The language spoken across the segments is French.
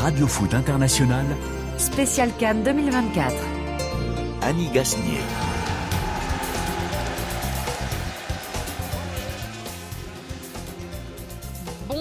Radio Foot International, Spécial Cannes 2024. Annie Gasnier.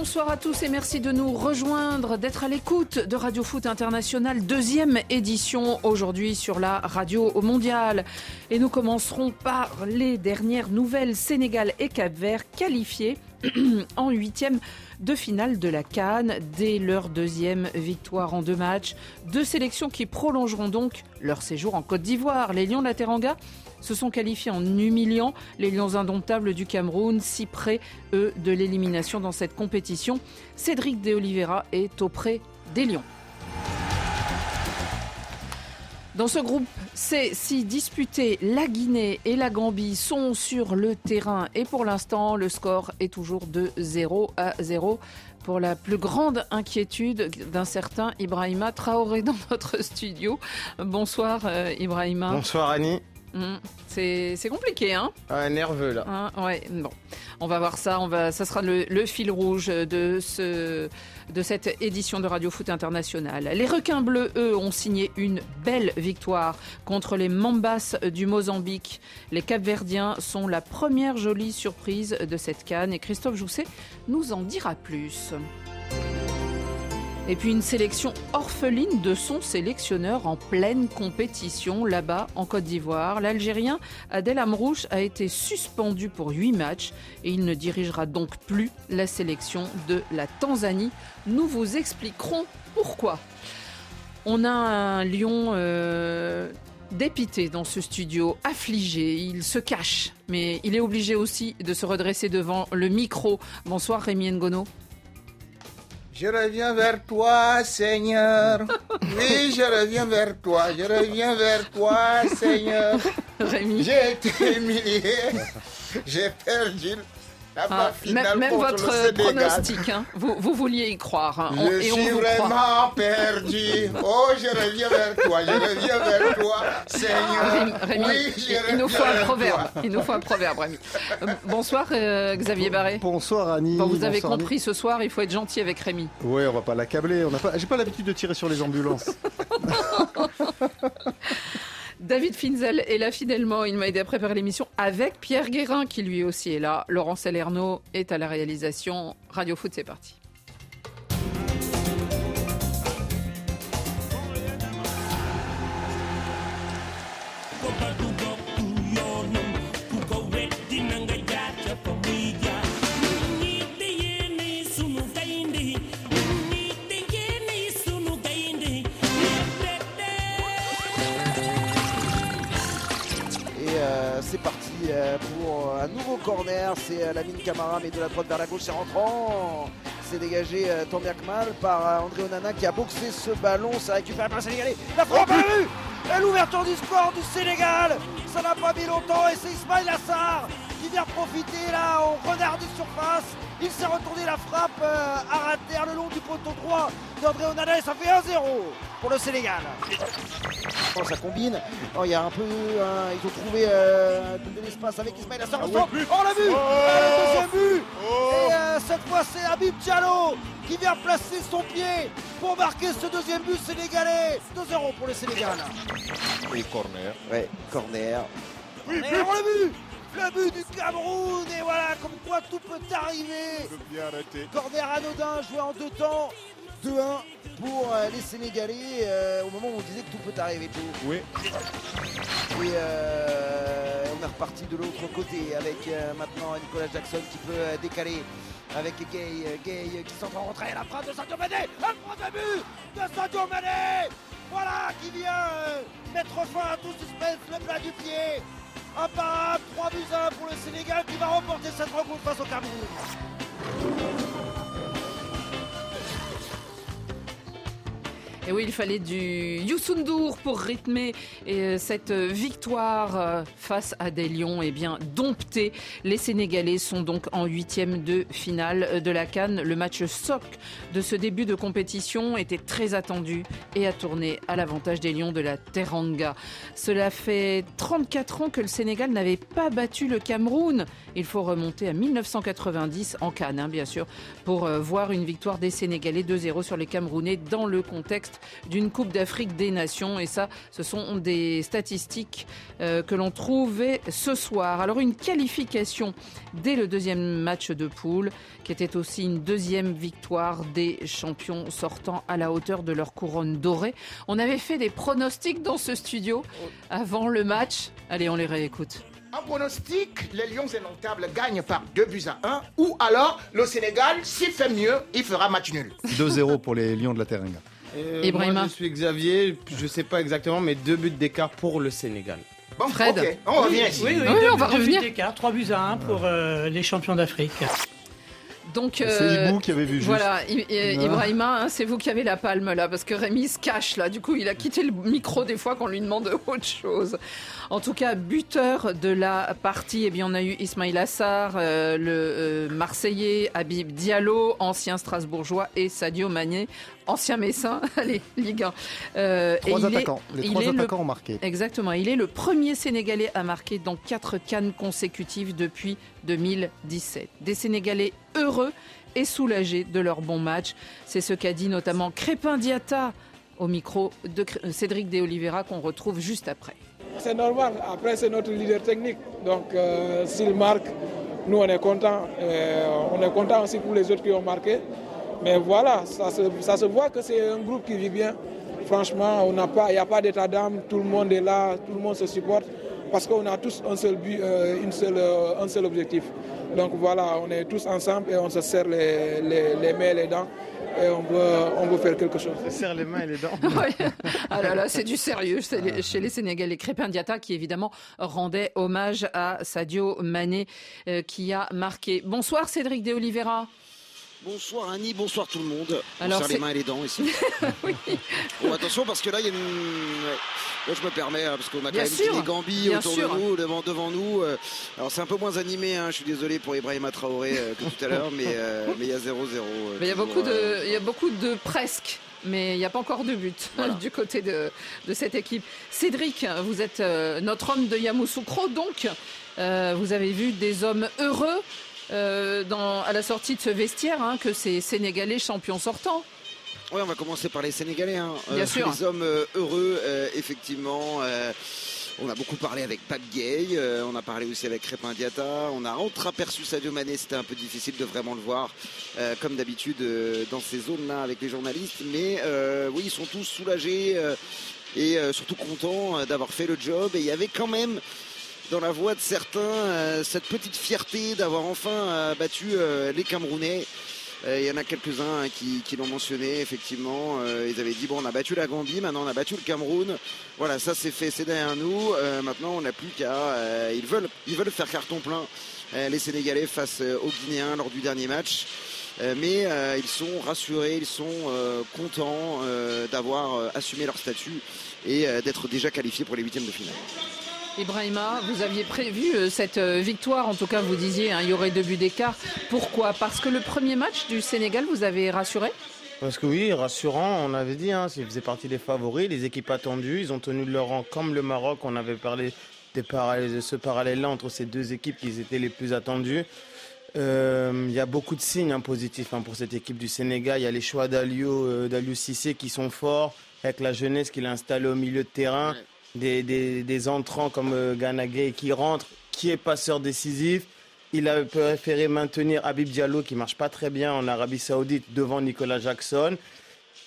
Bonsoir à tous et merci de nous rejoindre, d'être à l'écoute de Radio Foot International, deuxième édition aujourd'hui sur la radio mondiale. Et nous commencerons par les dernières nouvelles Sénégal et Cap-Vert qualifiés en huitième de finale de la Cannes dès leur deuxième victoire en deux matchs. Deux sélections qui prolongeront donc leur séjour en Côte d'Ivoire. Les Lions de la Teranga se sont qualifiés en humiliant les Lions indomptables du Cameroun, si près, eux, de l'élimination dans cette compétition. Cédric De Oliveira est auprès des Lions. Dans ce groupe C, si disputés, la Guinée et la Gambie sont sur le terrain et pour l'instant, le score est toujours de 0 à 0 pour la plus grande inquiétude d'un certain Ibrahima Traoré dans notre studio. Bonsoir euh, Ibrahima. Bonsoir Annie. Mmh, C'est compliqué, hein Ah, nerveux là. Hein, ouais, bon. On va voir ça. On va, ça sera le, le fil rouge de, ce, de cette édition de Radio Foot International. Les requins bleus, eux, ont signé une belle victoire contre les Mambas du Mozambique. Les Capverdiens sont la première jolie surprise de cette canne et Christophe Jousset nous en dira plus. Et puis une sélection orpheline de son sélectionneur en pleine compétition là-bas en Côte d'Ivoire. L'Algérien Adel Amrouche a été suspendu pour huit matchs et il ne dirigera donc plus la sélection de la Tanzanie. Nous vous expliquerons pourquoi. On a un lion euh, dépité dans ce studio, affligé, il se cache, mais il est obligé aussi de se redresser devant le micro. Bonsoir Rémi Ngono. Je reviens vers toi, Seigneur. Oui, je reviens vers toi. Je reviens vers toi, Seigneur. Rémi. J'ai été humilié. J'ai perdu Ah, même votre pronostic, hein, vous, vous vouliez y croire. hein, on- Je et on suis vous croit. vraiment perdu. Oh, je reviens vers toi. Je reviens vers toi, Seigneur. Rémi, Rémi, oui, je il, nous faut un proverbe. Il nous faut un proverbe, Rémi. Euh, bonsoir, euh, Xavier Barré. Bonsoir Annie. Bon, vous avez bonsoir, Annie. compris, ce soir, il faut être gentil avec Rémi. Ouais, on va pas l'accabler. Pas. J'ai pas l'habitude de tirer sur les ambulances. David Finzel est là fidèlement. Il m'a aidé à préparer l'émission avec Pierre Guérin, qui lui aussi est là. Laurent Salerno est à la réalisation. Radio Foot, c'est parti. Nouveau corner. C'est euh, Lamine Camara, mais de la droite vers la gauche, c'est rentrant. C'est dégagé tant bien que mal par euh, André Onana qui a boxé ce ballon. Ça récupère par le Sénégalais. La frappe à Et l'ouverture du score du Sénégal. Ça n'a pas mis longtemps et c'est Ismail Assar qui vient profiter là en renard de surface. Il s'est retourné la frappe euh, à rater le long du poteau droit d'André Onana et ça fait 1-0 pour le Sénégal. Oh, ça combine. Oh, il y a un peu. hein, ils ont trouvé euh, de l'espace avec Ismaël Assar. Oh, on l'a vu Ah, Le deuxième but Et euh, cette fois, c'est Habib Diallo qui vient placer son pied pour marquer ce deuxième but sénégalais. 2-0 pour le Sénégal. Et corner. Ouais, corner. Corner, on l'a vu Le but du Cameroun Et voilà, comme quoi tout peut arriver Bien arrêté. Corner anodin joué en deux temps. 2-1 pour euh, les Sénégalais euh, au moment où on disait que tout peut arriver. Oui. Et euh, on est reparti de l'autre côté avec euh, maintenant Nicolas Jackson qui peut décaler avec Gay, Gay qui s'en va rentrer la frappe de Sadio Mané, le premier but de Sadio Mané, voilà qui vient mettre fin à tout suspense, le plat du pied, imparable, 3 buts à 1 pour le Sénégal qui va remporter cette rencontre face au Cameroun. Et oui, il fallait du Youssou N'Dour pour rythmer euh, cette victoire euh, face à des Lions et bien domptés. Les Sénégalais sont donc en huitième de finale de la Cannes. Le match soc de ce début de compétition était très attendu et a tourné à l'avantage des Lions de la Teranga. Cela fait 34 ans que le Sénégal n'avait pas battu le Cameroun. Il faut remonter à 1990 en Cannes, hein, bien sûr, pour euh, voir une victoire des Sénégalais 2-0 sur les Camerounais dans le contexte d'une Coupe d'Afrique des Nations. Et ça, ce sont des statistiques euh, que l'on trouvait ce soir. Alors une qualification dès le deuxième match de poule, qui était aussi une deuxième victoire des champions sortant à la hauteur de leur couronne dorée. On avait fait des pronostics dans ce studio avant le match. Allez, on les réécoute. En pronostic, les Lions indomptables gagnent par 2 buts à 1. Ou alors, le Sénégal, s'il fait mieux, il fera match nul. 2-0 pour les Lions de la Teranga. Euh, Ibrahima. moi, je suis Xavier, je sais pas exactement, mais deux buts d'écart pour le Sénégal. Bon, Fred. on revient ici. Oui, oui, Oui, deux- on va deux buts revenir. d'écart, 3 buts à 1 pour euh, les champions d'Afrique. Donc, C'est euh, Ibou qui avait vu juste. Voilà, I- I- Ah. Ibrahima, hein, c'est vous qui avez la palme là, parce que Rémi se cache là. Du coup, il a quitté le micro des fois qu'on lui demande autre chose. En tout cas, buteur de la partie, eh bien, on a eu Ismail Assar, euh, le euh, Marseillais, Habib Diallo, ancien Strasbourgeois, et Sadio Mané, ancien Messin. Allez, Ligue 1. Euh, Trois et il est- attaquants. Les il trois le- attaquants ont marqué. Exactement. Il est le premier Sénégalais à marquer dans quatre cannes consécutives depuis 2017. Des Sénégalais heureux et soulagés de leur bon match. C'est ce qu'a dit notamment Crépin Diata au micro de Cr- Cédric De Oliveira qu'on retrouve juste après. C'est normal. Après, c'est notre leader technique. Donc, euh, s'il marque, nous, on est content. on est content aussi pour les autres qui ont marqué. Mais voilà, ça se, ça se voit que c'est un groupe qui vit bien. Franchement, on n'a pas, il n'y a pas d'état d'âme. Tout le monde est là, tout le monde se supporte. Parce qu'on a tous un seul but, euh, une seule, euh, un seul objectif. Donc voilà, on est tous ensemble et on se serre les, les, les mains et les dents. Et on veut, on veut faire quelque chose. Se serre les mains et les dents. Ah là là, c'est du sérieux chez les, chez les Sénégalais. Crépin Diata qui évidemment rendait hommage à Sadio Mané euh, qui a marqué. Bonsoir Cédric De Oliveira. Bonsoir Annie, bonsoir tout le monde. On Alors, serre c'est- les mains et les dents ici. Bon, attention parce que là, il y a une. Là, je me permets, hein, parce qu'on a quand Bien même sûr, dit les Gambis bien autour sûr. de nous, devant, devant nous. euh, Alors, c'est un peu moins animé, hein, je suis désolé pour Ibrahima Traoré euh, que tout à l'heure, mais euh, mais il y a 0-0. euh, Mais il y a toujours, beaucoup de, euh, il y a beaucoup de presque. Mais il n'y a pas encore de but Voilà. du côté de, de cette équipe. Cédric, vous êtes euh, notre homme de Yamoussoukro, donc euh, vous avez vu des hommes heureux euh, dans, à la sortie de ce vestiaire, hein, que ces Sénégalais champions sortants. Ouais, on va commencer par les Sénégalais. hein. Bien sûr. Les hommes euh, heureux, euh, effectivement. euh, on a beaucoup parlé avec Pape Gay, euh, on a parlé aussi avec Crépin Diata, on a entreaperçu Sadio Mané, c'était un peu difficile de vraiment le voir, euh, comme d'habitude euh, dans ces zones-là avec les journalistes, mais euh, oui, ils sont tous soulagés euh, et euh, surtout contents euh, d'avoir fait le job. Et il y avait quand même dans la voix de certains euh, cette petite fierté d'avoir enfin euh, battu euh, les Camerounais. Il y en a quelques-uns hein, qui, l'ont mentionné, effectivement. Ils avaient dit bon, on a battu la Gambie, maintenant on a battu le Cameroun. Voilà, ça c'est fait, c'est derrière nous. Maintenant, on n'a plus qu'à. ils, veulent, ils veulent faire carton plein, les Sénégalais, face aux Guinéens lors du dernier match. Mais ils sont rassurés, ils sont contents d'avoir assumé leur statut et d'être déjà qualifiés pour les huitièmes de finale. Ibrahima, vous aviez prévu euh, cette euh, victoire, en tout cas vous disiez hein, il y aurait deux buts d'écart. Pourquoi? Parce que le premier match du Sénégal vous avez rassuré? Parce que oui, rassurant, on avait dit, hein, ils faisaient partie des favoris, les équipes attendues, ils ont tenu leur rang comme le Maroc, on avait parlé des parallèles- de ce parallèle-là entre ces deux équipes qui étaient les plus attendues. Euh, Il y a beaucoup de signes hein, positifs hein, pour cette équipe du Sénégal. Il y a les choix d'Aliou euh, Cissé qui sont forts, avec la jeunesse qu'il a installée au milieu de terrain, des, entrants comme euh, Gana Gueye qui rentre, qui est passeur décisif. Il a préféré maintenir Habib Diallo qui marche pas très bien en Arabie Saoudite devant Nicolas Jackson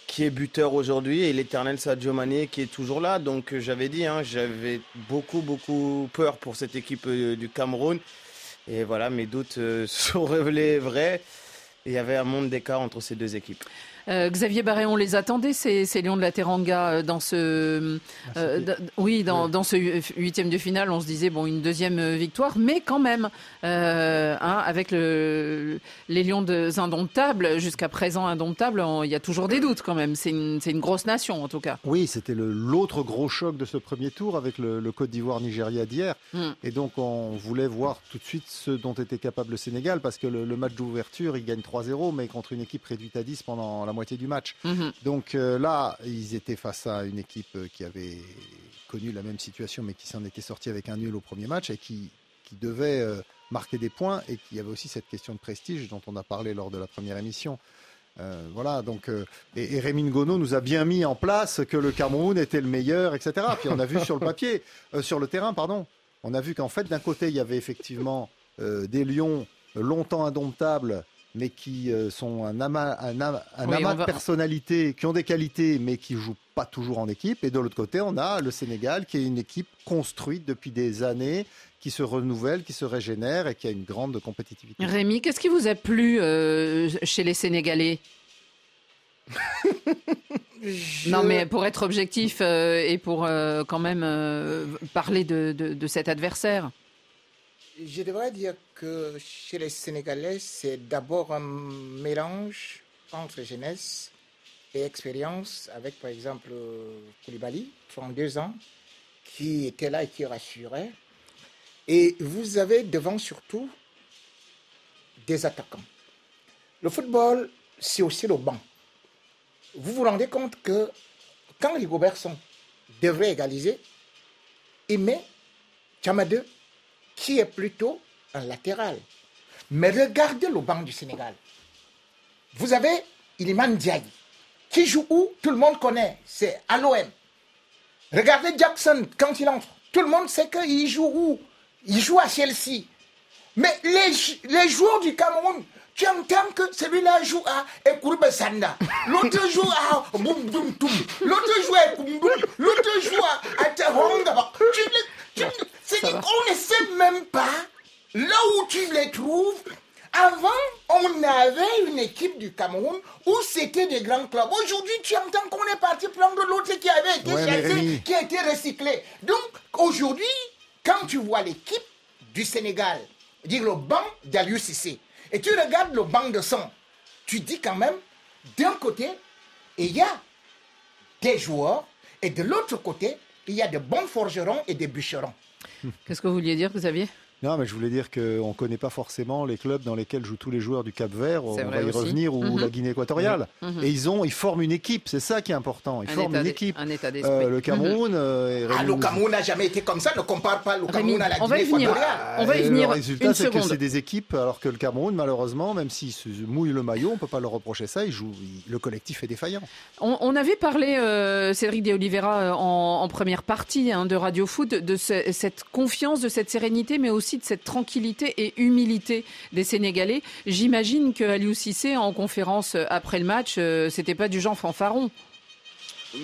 qui est buteur aujourd'hui et l'éternel Sadio Mané qui est toujours là. Donc euh, j'avais dit, hein, j'avais beaucoup beaucoup peur pour cette équipe euh, du Cameroun. Et voilà, mes doutes se sont révélés vrais. Il y avait un monde d'écart entre ces deux équipes. Euh, Xavier Barré, on les attendait, ces, ces Lions de la Teranga, euh, dans ce, euh, d- oui, dans, dans ce hu- huitième de finale. On se disait bon, une deuxième euh, victoire, mais quand même, euh, hein, avec le, les Lions de indomptables, jusqu'à présent indomptables, on- il y a toujours des doutes quand même. C'est une, grosse nation en tout cas. Oui, c'était l'autre gros choc de ce premier tour avec le, le Côte d'Ivoire-Nigeria d'hier. Mm. Et donc, on voulait voir tout de suite ce dont était capable le Sénégal, parce que le, le match d'ouverture, il gagne 3-0, mais contre une équipe réduite à 10 pendant la moitié du match. Mhm. Donc euh, là, ils étaient face à une équipe euh, qui avait connu la même situation, mais qui s'en était sortie avec un nul au premier match et qui, qui devait euh, marquer des points et qui avait aussi cette question de prestige dont on a parlé lors de la première émission. Euh, voilà, donc euh, et, et Rémi Ngono nous a bien mis en place que le Cameroun était le meilleur, etc. Puis on a vu sur le papier, euh, sur le terrain, pardon, on a vu qu'en fait d'un côté il y avait effectivement des lions longtemps indomptables, mais qui euh, sont un amas, un ama- un Oui, amas on va- de personnalités, qui ont des qualités, mais qui jouent pas toujours en équipe. Et de l'autre côté, on a le Sénégal, qui est une équipe construite depuis des années, qui se renouvelle, qui se régénère et qui a une grande compétitivité. Rémi, qu'est-ce qui vous a plu euh, chez les Sénégalais Non, mais pour être objectif euh, et pour euh, quand même euh, parler de, de- de cet adversaire. Je devrais dire que chez les Sénégalais, c'est d'abord un mélange entre jeunesse et expérience, avec par exemple Koulibaly, 32 ans, qui était là et qui rassurait. Et vous avez devant surtout des attaquants. Le football, c'est aussi le banc. Vous vous rendez compte que quand Rigobertson devrait égaliser, il met Chamadou qui est plutôt un latéral. Mais regardez le banc du Sénégal. Vous avez Iliman Diaye, qui joue où Tout le monde connaît, c'est à l'OM. Regardez Jackson quand il entre. Tout le monde sait qu'il joue où? Il joue à Chelsea. Mais les, jou- les joueurs du Cameroun, tu entends que celui-là joue à Ekourbe Sanda, l'autre joue à Boum l'autre joue à Koumboum, l'autre joue à, à On ne sait même pas là où tu les trouves. Avant, on avait une équipe du Cameroun où c'était des grands clubs. Aujourd'hui, tu entends qu'on est parti prendre l'autre qui avait été Ouais, chassé, qui a été recyclé. Donc, aujourd'hui, quand tu vois l'équipe du Sénégal, dire le banc d'Aliou Cissé, et tu regardes le banc de son, tu dis quand même, d'un côté, il y a des joueurs, et de l'autre côté, il y a de bons forgerons et des bûcherons. Qu'est-ce que vous vouliez dire, Xavier? Non, mais je voulais dire qu'on ne connaît pas forcément les clubs dans lesquels jouent tous les joueurs du Cap Vert, on va y aussi. revenir, ou Mhm. la Guinée équatoriale. Mhm. Et ils, ont, ils forment une équipe, c'est ça qui est important. Ils Un forment état une équipe. un état d'esprit. Euh, le Cameroun. euh, Ah, le Cameroun n'a jamais été comme ça, ne compare pas le Rémi, Cameroun à la on va y Guinée venir. équatoriale. On va y venir Le résultat, c'est que c'est des équipes, alors que le Cameroun, malheureusement, même s'il se mouille le maillot, on ne peut pas leur reprocher ça. Il joue, il- le collectif est défaillant. On, on avait parlé, euh, Cédric De Oliveira, euh, en, en première partie hein, de Radio Foot, de ce- cette confiance, de cette sérénité, mais aussi de cette tranquillité et humilité des Sénégalais. J'imagine que Aliou Cissé, en conférence euh, après le match, euh, c'était pas du genre fanfaron.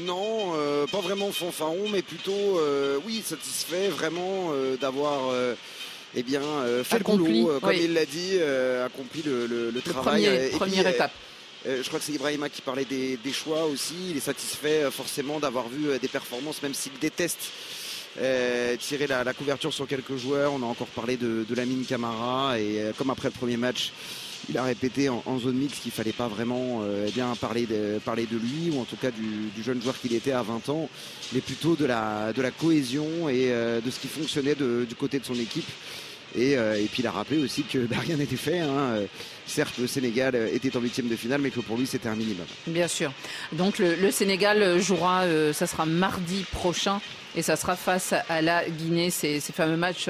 Non, euh, pas vraiment fanfaron, mais plutôt, euh, oui, satisfait vraiment euh, d'avoir eh bien, euh, fait Accompli, le boulot, euh, comme oui. il l'a dit, euh, accompli le, le- le travail. premier- et puis, première étape. je crois que c'est Ibrahima qui parlait des, des choix aussi. Il est satisfait forcément d'avoir vu des performances, même s'il déteste euh, tirer la, couverture sur quelques joueurs. On a encore parlé de, de Lamine Camara et euh, comme après le premier match, il a répété en, zone mixte qu'il fallait pas vraiment euh, eh bien parler de, parler de lui ou en tout cas du, jeune joueur qu'il était à 20 ans, mais plutôt de la, de la cohésion et de ce qui fonctionnait du côté de son équipe. Et, euh, et puis il a rappelé aussi que bah, rien n'était fait. hein. Euh, Certes, le Sénégal euh, était en huitième de finale, mais que pour lui c'était un minimum. Bien sûr. Donc le, Sénégal jouera, ça sera mardi prochain et ça sera face à la Guinée, ces, fameux matchs,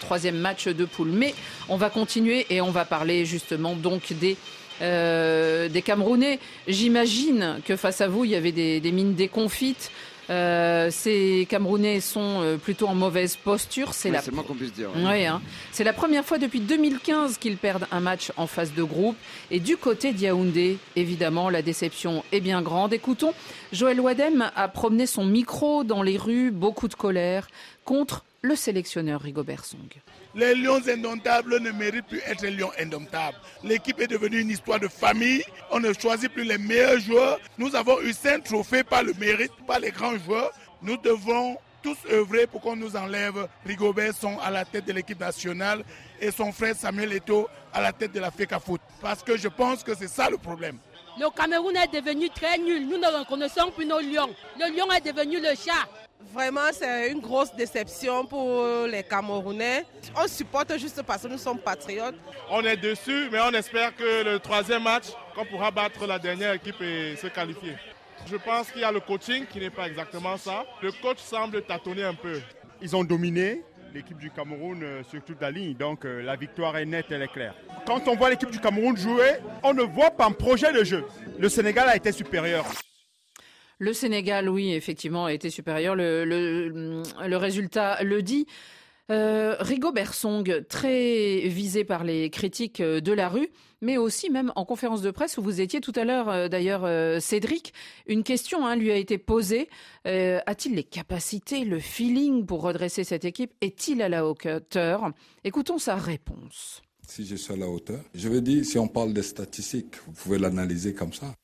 troisième match de poule. Mais on va continuer et on va parler justement donc des des Camerounais. J'imagine que face à vous, il y avait des, des mines déconfites. Euh, ces Camerounais sont euh, plutôt en mauvaise posture. C'est la moins qu'on puisse dire. oui, hein. c'est la première fois depuis 2015 qu'ils perdent un match en phase de groupe. Et du côté d'Yaoundé, évidemment, la déception est bien grande. Écoutons, Joël Wadem a promené son micro dans les rues, beaucoup de colère, contre le sélectionneur Rigobert Song. Les lions indomptables ne méritent plus être lions indomptables. L'équipe est devenue une histoire de famille. On ne choisit plus les meilleurs joueurs. Nous avons eu cinq trophées par le mérite, par les grands joueurs. Nous devons tous œuvrer pour qu'on nous enlève Rigobert Song à la tête de l'équipe nationale et son frère Samuel Eto'o à la tête de la FECA Foot. Parce que je pense que c'est ça le problème. Le Cameroun est devenu très nul. Nous ne reconnaissons plus nos lions. Le lion est devenu le chat. Vraiment, c'est une grosse déception pour les Camerounais. On supporte juste parce que nous sommes patriotes. On est dessus, mais on espère que le troisième match, qu'on pourra battre la dernière équipe et se qualifier. Je pense qu'il y a le coaching qui n'est pas exactement ça. Le coach semble tâtonner un peu. Ils ont dominé l'équipe du Cameroun euh, sur toute la ligne, donc euh, la victoire est nette, elle est claire. Quand on voit l'équipe du Cameroun jouer, on ne voit pas un projet de jeu. Le Sénégal a été supérieur. Le Sénégal, oui, effectivement, a été supérieur. Le, résultat le dit. Euh, Rigo Bersong, très visé par les critiques de la rue, mais aussi même en conférence de presse où vous étiez tout à l'heure, euh, d'ailleurs, euh, Cédric, une question hein, lui a été posée. Euh, A-t-il les capacités, le feeling pour redresser cette équipe? Est-il à la hauteur? Écoutons sa réponse. Si je suis à la hauteur, je veux dire, si on parle des statistiques, vous pouvez l'analyser comme ça.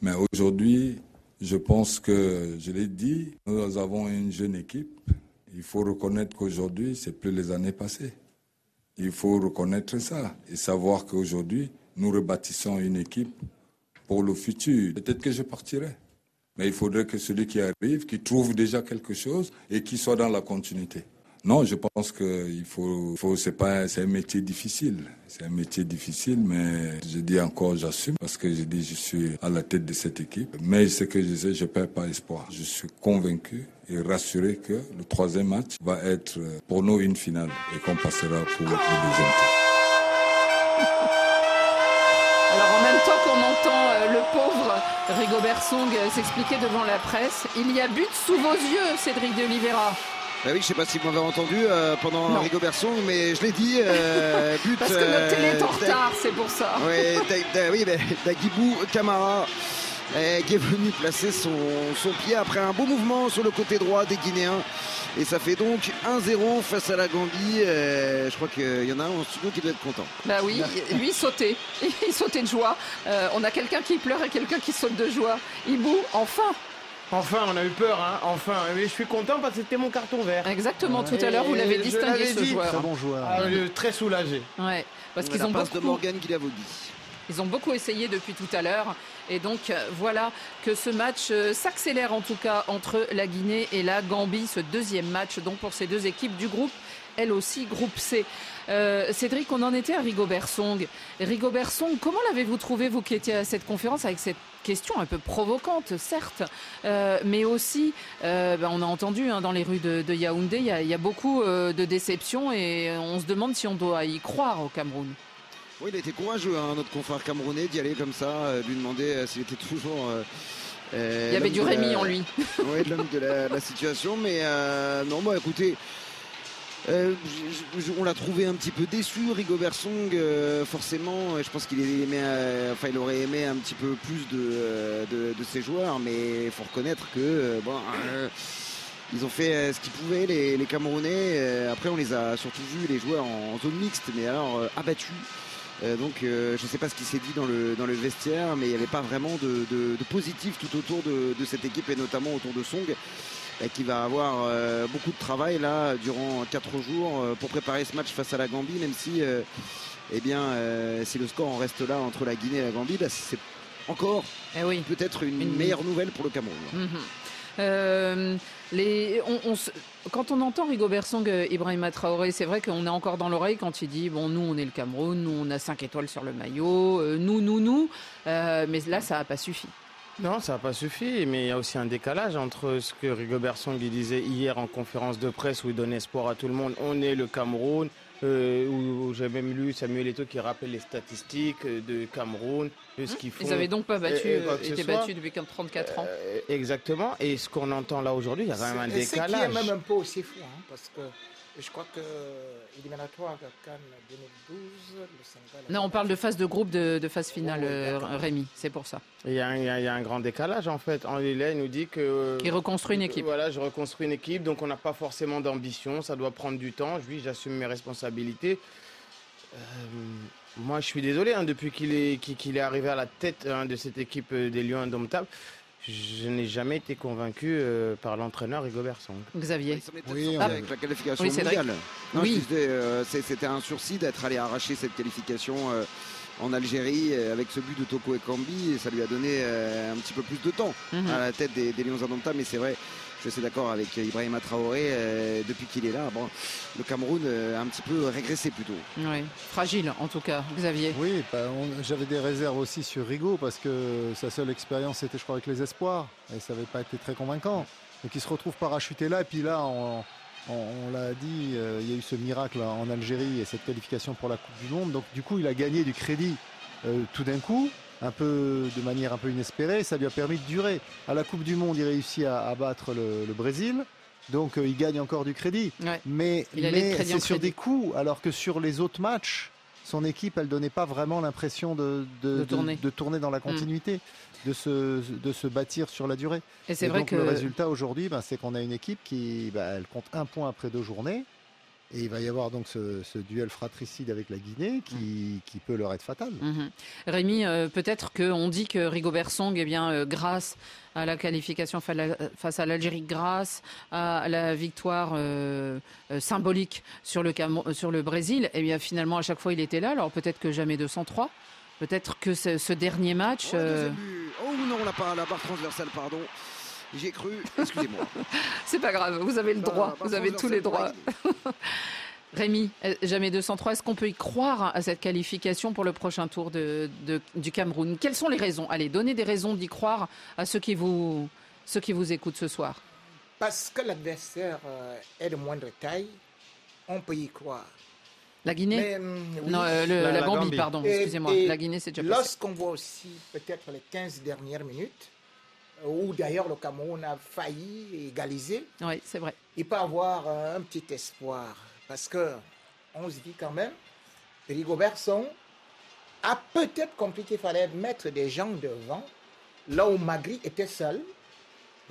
Mais aujourd'hui, je pense que, je l'ai dit, nous avons une jeune équipe. Il faut reconnaître qu'aujourd'hui, c'est plus les années passées. Il faut reconnaître ça et savoir qu'aujourd'hui, nous rebâtissons une équipe pour le futur. Peut-être que je partirai. Mais il faudrait que celui qui arrive, qui trouve déjà quelque chose et qui soit dans la continuité. Non, je pense que il faut, faut c'est pas, c'est un métier difficile. C'est un métier difficile, mais je dis encore, j'assume parce que je dis, je suis à la tête de cette équipe. Mais ce que je disais, je perds pas espoir. Je suis convaincu et rassuré que le troisième match va être pour nous une finale et qu'on passera pour le deuxième tour. Alors en même temps qu'on entend euh, le pauvre Rigobert Song euh, s'expliquer devant la presse, il y a but sous vos yeux, Cédric de Oliveira. Bah oui, je sais pas si vous m'avez entendu euh, pendant Non. Song, mais je l'ai dit. euh, but, Parce que notre télé est en euh, retard, c'est pour ça. Ouais, Da- Da- oui, mais Dagibou Camara qui est venu placer son, son pied après un beau mouvement sur le côté droit des Guinéens. Et ça fait donc 1-0 face à la Gambie. Je crois qu'il y en a un en studio qui doit être content. Bah oui, lui il sautait, il sautait de joie. Euh, on a quelqu'un qui pleure et quelqu'un qui saute de joie. Ibou, enfin Enfin, on a eu peur, hein, enfin. Mais je suis content parce que c'était mon carton vert. Exactement, tout à l'heure vous l'avez distingué ce dit. joueur. Très bon joueur. Ah, très soulagé. Ouais, parce qu'ils la ont passe beaucoup, de Morgan ils ont beaucoup essayé depuis tout à l'heure. Et donc euh, voilà que ce match euh, s'accélère en tout cas entre la Guinée et la Gambie, ce deuxième match donc pour ces deux équipes du groupe, elle aussi groupe C. Euh, Cédric, on en était à Rigobert Song. Rigobert Song, comment l'avez-vous trouvé, vous qui étiez à cette conférence, avec cette question un peu provocante, certes, euh, mais aussi, euh, ben, on a entendu hein, dans les rues de, de Yaoundé, il y a, il y a beaucoup euh, de déceptions et on se demande si on doit y croire au Cameroun. Oui, il a été courageux, hein, notre confrère camerounais, d'y aller comme ça, lui demander s'il était toujours. Il y avait du Rémi la- en lui. Oui, de l'homme de la, la situation, mais non, bah écoutez. Euh, on l'a trouvé un petit peu déçu, Rigobert Song, euh, forcément. Je pense qu'il euh, enfin, il aurait aimé un petit peu plus de, de, ses joueurs, mais il faut reconnaître que bon, ils ont fait ce qu'ils pouvaient, les, Camerounais. Après, on les a surtout vus, les joueurs, en, zone mixte, mais alors abattus. Donc je ne sais pas ce qui s'est dit dans le, dans le vestiaire, mais il n'y avait pas vraiment de, de- positif tout autour de, cette équipe et notamment autour de Song qui va avoir euh, beaucoup de travail là durant 4 jours euh, pour préparer ce match face à la Gambie, même si, euh, eh bien, euh, si le score en reste là entre la Guinée et la Gambie, bah, c'est encore peut-être une, Une- meilleure nouvelle pour le Cameroun. Mhm. Euh, les, on, on se- quand on entend Rigobert Song, Ibrahima Traoré, c'est vrai qu'on est encore dans l'oreille quand il dit bon nous on est le Cameroun, nous on a 5 étoiles sur le maillot, euh, nous nous nous, mais là ça n'a pas suffi. Non, ça n'a pas suffi, mais il y a aussi un décalage entre ce que Rigobert Song disait hier en conférence de presse où il donnait espoir à tout le monde. On est le Cameroun, euh, où, où j'ai même lu Samuel Eto'o qui rappelle les statistiques euh, de Cameroun, de ce qu'ils font. Ils n'avaient donc pas battu, Et- et quoi euh, que ce été soit. battus depuis 34 ans. Euh, Exactement. Et ce qu'on entend là aujourd'hui, il y a quand même un Et ce qui est décalage. même un peu aussi fou, hein, parce que Je crois que éliminatoire Cannes 2012, le Sénégal. Non, on parle de phase de groupe, de, de phase finale, euh, Rémi, c'est pour ça. Il y, a un, il, y a, il y, a un grand décalage en fait. Henri Lay nous dit que. Qui reconstruit une équipe. Voilà, je reconstruis une équipe, donc on n'a pas forcément d'ambition, ça doit prendre du temps. Oui, j'assume mes responsabilités. Euh, moi, je suis désolé, hein, depuis qu'il est, qu'il est arrivé à la tête hein, de cette équipe des Lions indomptables, je n'ai jamais été convaincu euh, par l'entraîneur Rigobert Song. Xavier. Oui, avec la qualification oui, mondiale. Non, oui. euh, C'était un sursis d'être allé arracher cette qualification euh, en Algérie avec ce but de Toko Ekambi et ça lui a donné un petit peu plus de temps Mhm. mm -hmm. à la tête des, des Lions indomptables. Mais c'est vrai, je suis d'accord avec Ibrahima Traoré, euh, depuis qu'il est là, bon, le Cameroun euh, a un petit peu régressé plutôt. Oui, fragile en tout cas, Xavier. Oui, bah, j'avais des réserves aussi sur Rigaud parce que sa seule expérience c'était je crois avec les espoirs et ça n'avait pas été très convaincant. Donc il se retrouve parachuté là et puis là on, on, on l'a dit, euh, il y a eu ce miracle en Algérie et cette qualification pour la Coupe du Monde. Donc du coup il a gagné du crédit euh, tout d'un coup un peu de manière un peu inespérée, ça lui a permis de durer. À la Coupe du Monde, il réussit à, à battre le, le, Brésil, donc euh, il gagne encore du crédit. Ouais. Mais, mais c'est sur des coups, alors que sur les autres matchs, son équipe, elle donnait pas vraiment l'impression de, de, de, tourner. de, tourner. dans la continuité, mmh. de, se, de se bâtir sur la durée. Et c'est vrai donc, que le résultat aujourd'hui, ben, c'est qu'on a une équipe qui, ben, elle compte un point après deux journées. Et il va y avoir donc ce, ce duel fratricide avec la Guinée qui, mmh. qui peut leur être fatal. Mmh. Rémi, euh, peut-être qu'on dit que Rigobert Song, eh bien, euh, grâce à la qualification face à l'Algérie, grâce à la victoire euh, symbolique sur le, sur le Brésil, eh bien, finalement, à chaque fois, il était là. Alors peut-être que jamais 203. Peut-être que ce, ce, dernier match. Oh, oh non, la, la barre transversale, pardon. J'ai cru, excusez-moi. C'est pas grave, vous avez le droit, vous avez tous les droits. Rémi, jamais 203, est-ce qu'on peut y croire à cette qualification pour le prochain tour de, de, du Cameroun? Quelles sont les raisons? Allez, donnez des raisons d'y croire à ceux qui, vous, ceux qui vous écoutent ce soir. Parce que l'adversaire est de moindre taille, on peut y croire. La Guinée? Mais, oui, Non, euh, le, la, la, Gambie, Gambie. pardon, excusez-moi. La Guinée, c'est déjà Lorsqu'on voit aussi peut-être les 15 dernières minutes, où d'ailleurs le Cameroun a failli égaliser. Oui, c'est vrai. Il peut avoir un petit espoir parce que on se dit quand même, Rigobert Song a peut-être compris qu'il fallait mettre des gens devant, là où Magri était seul.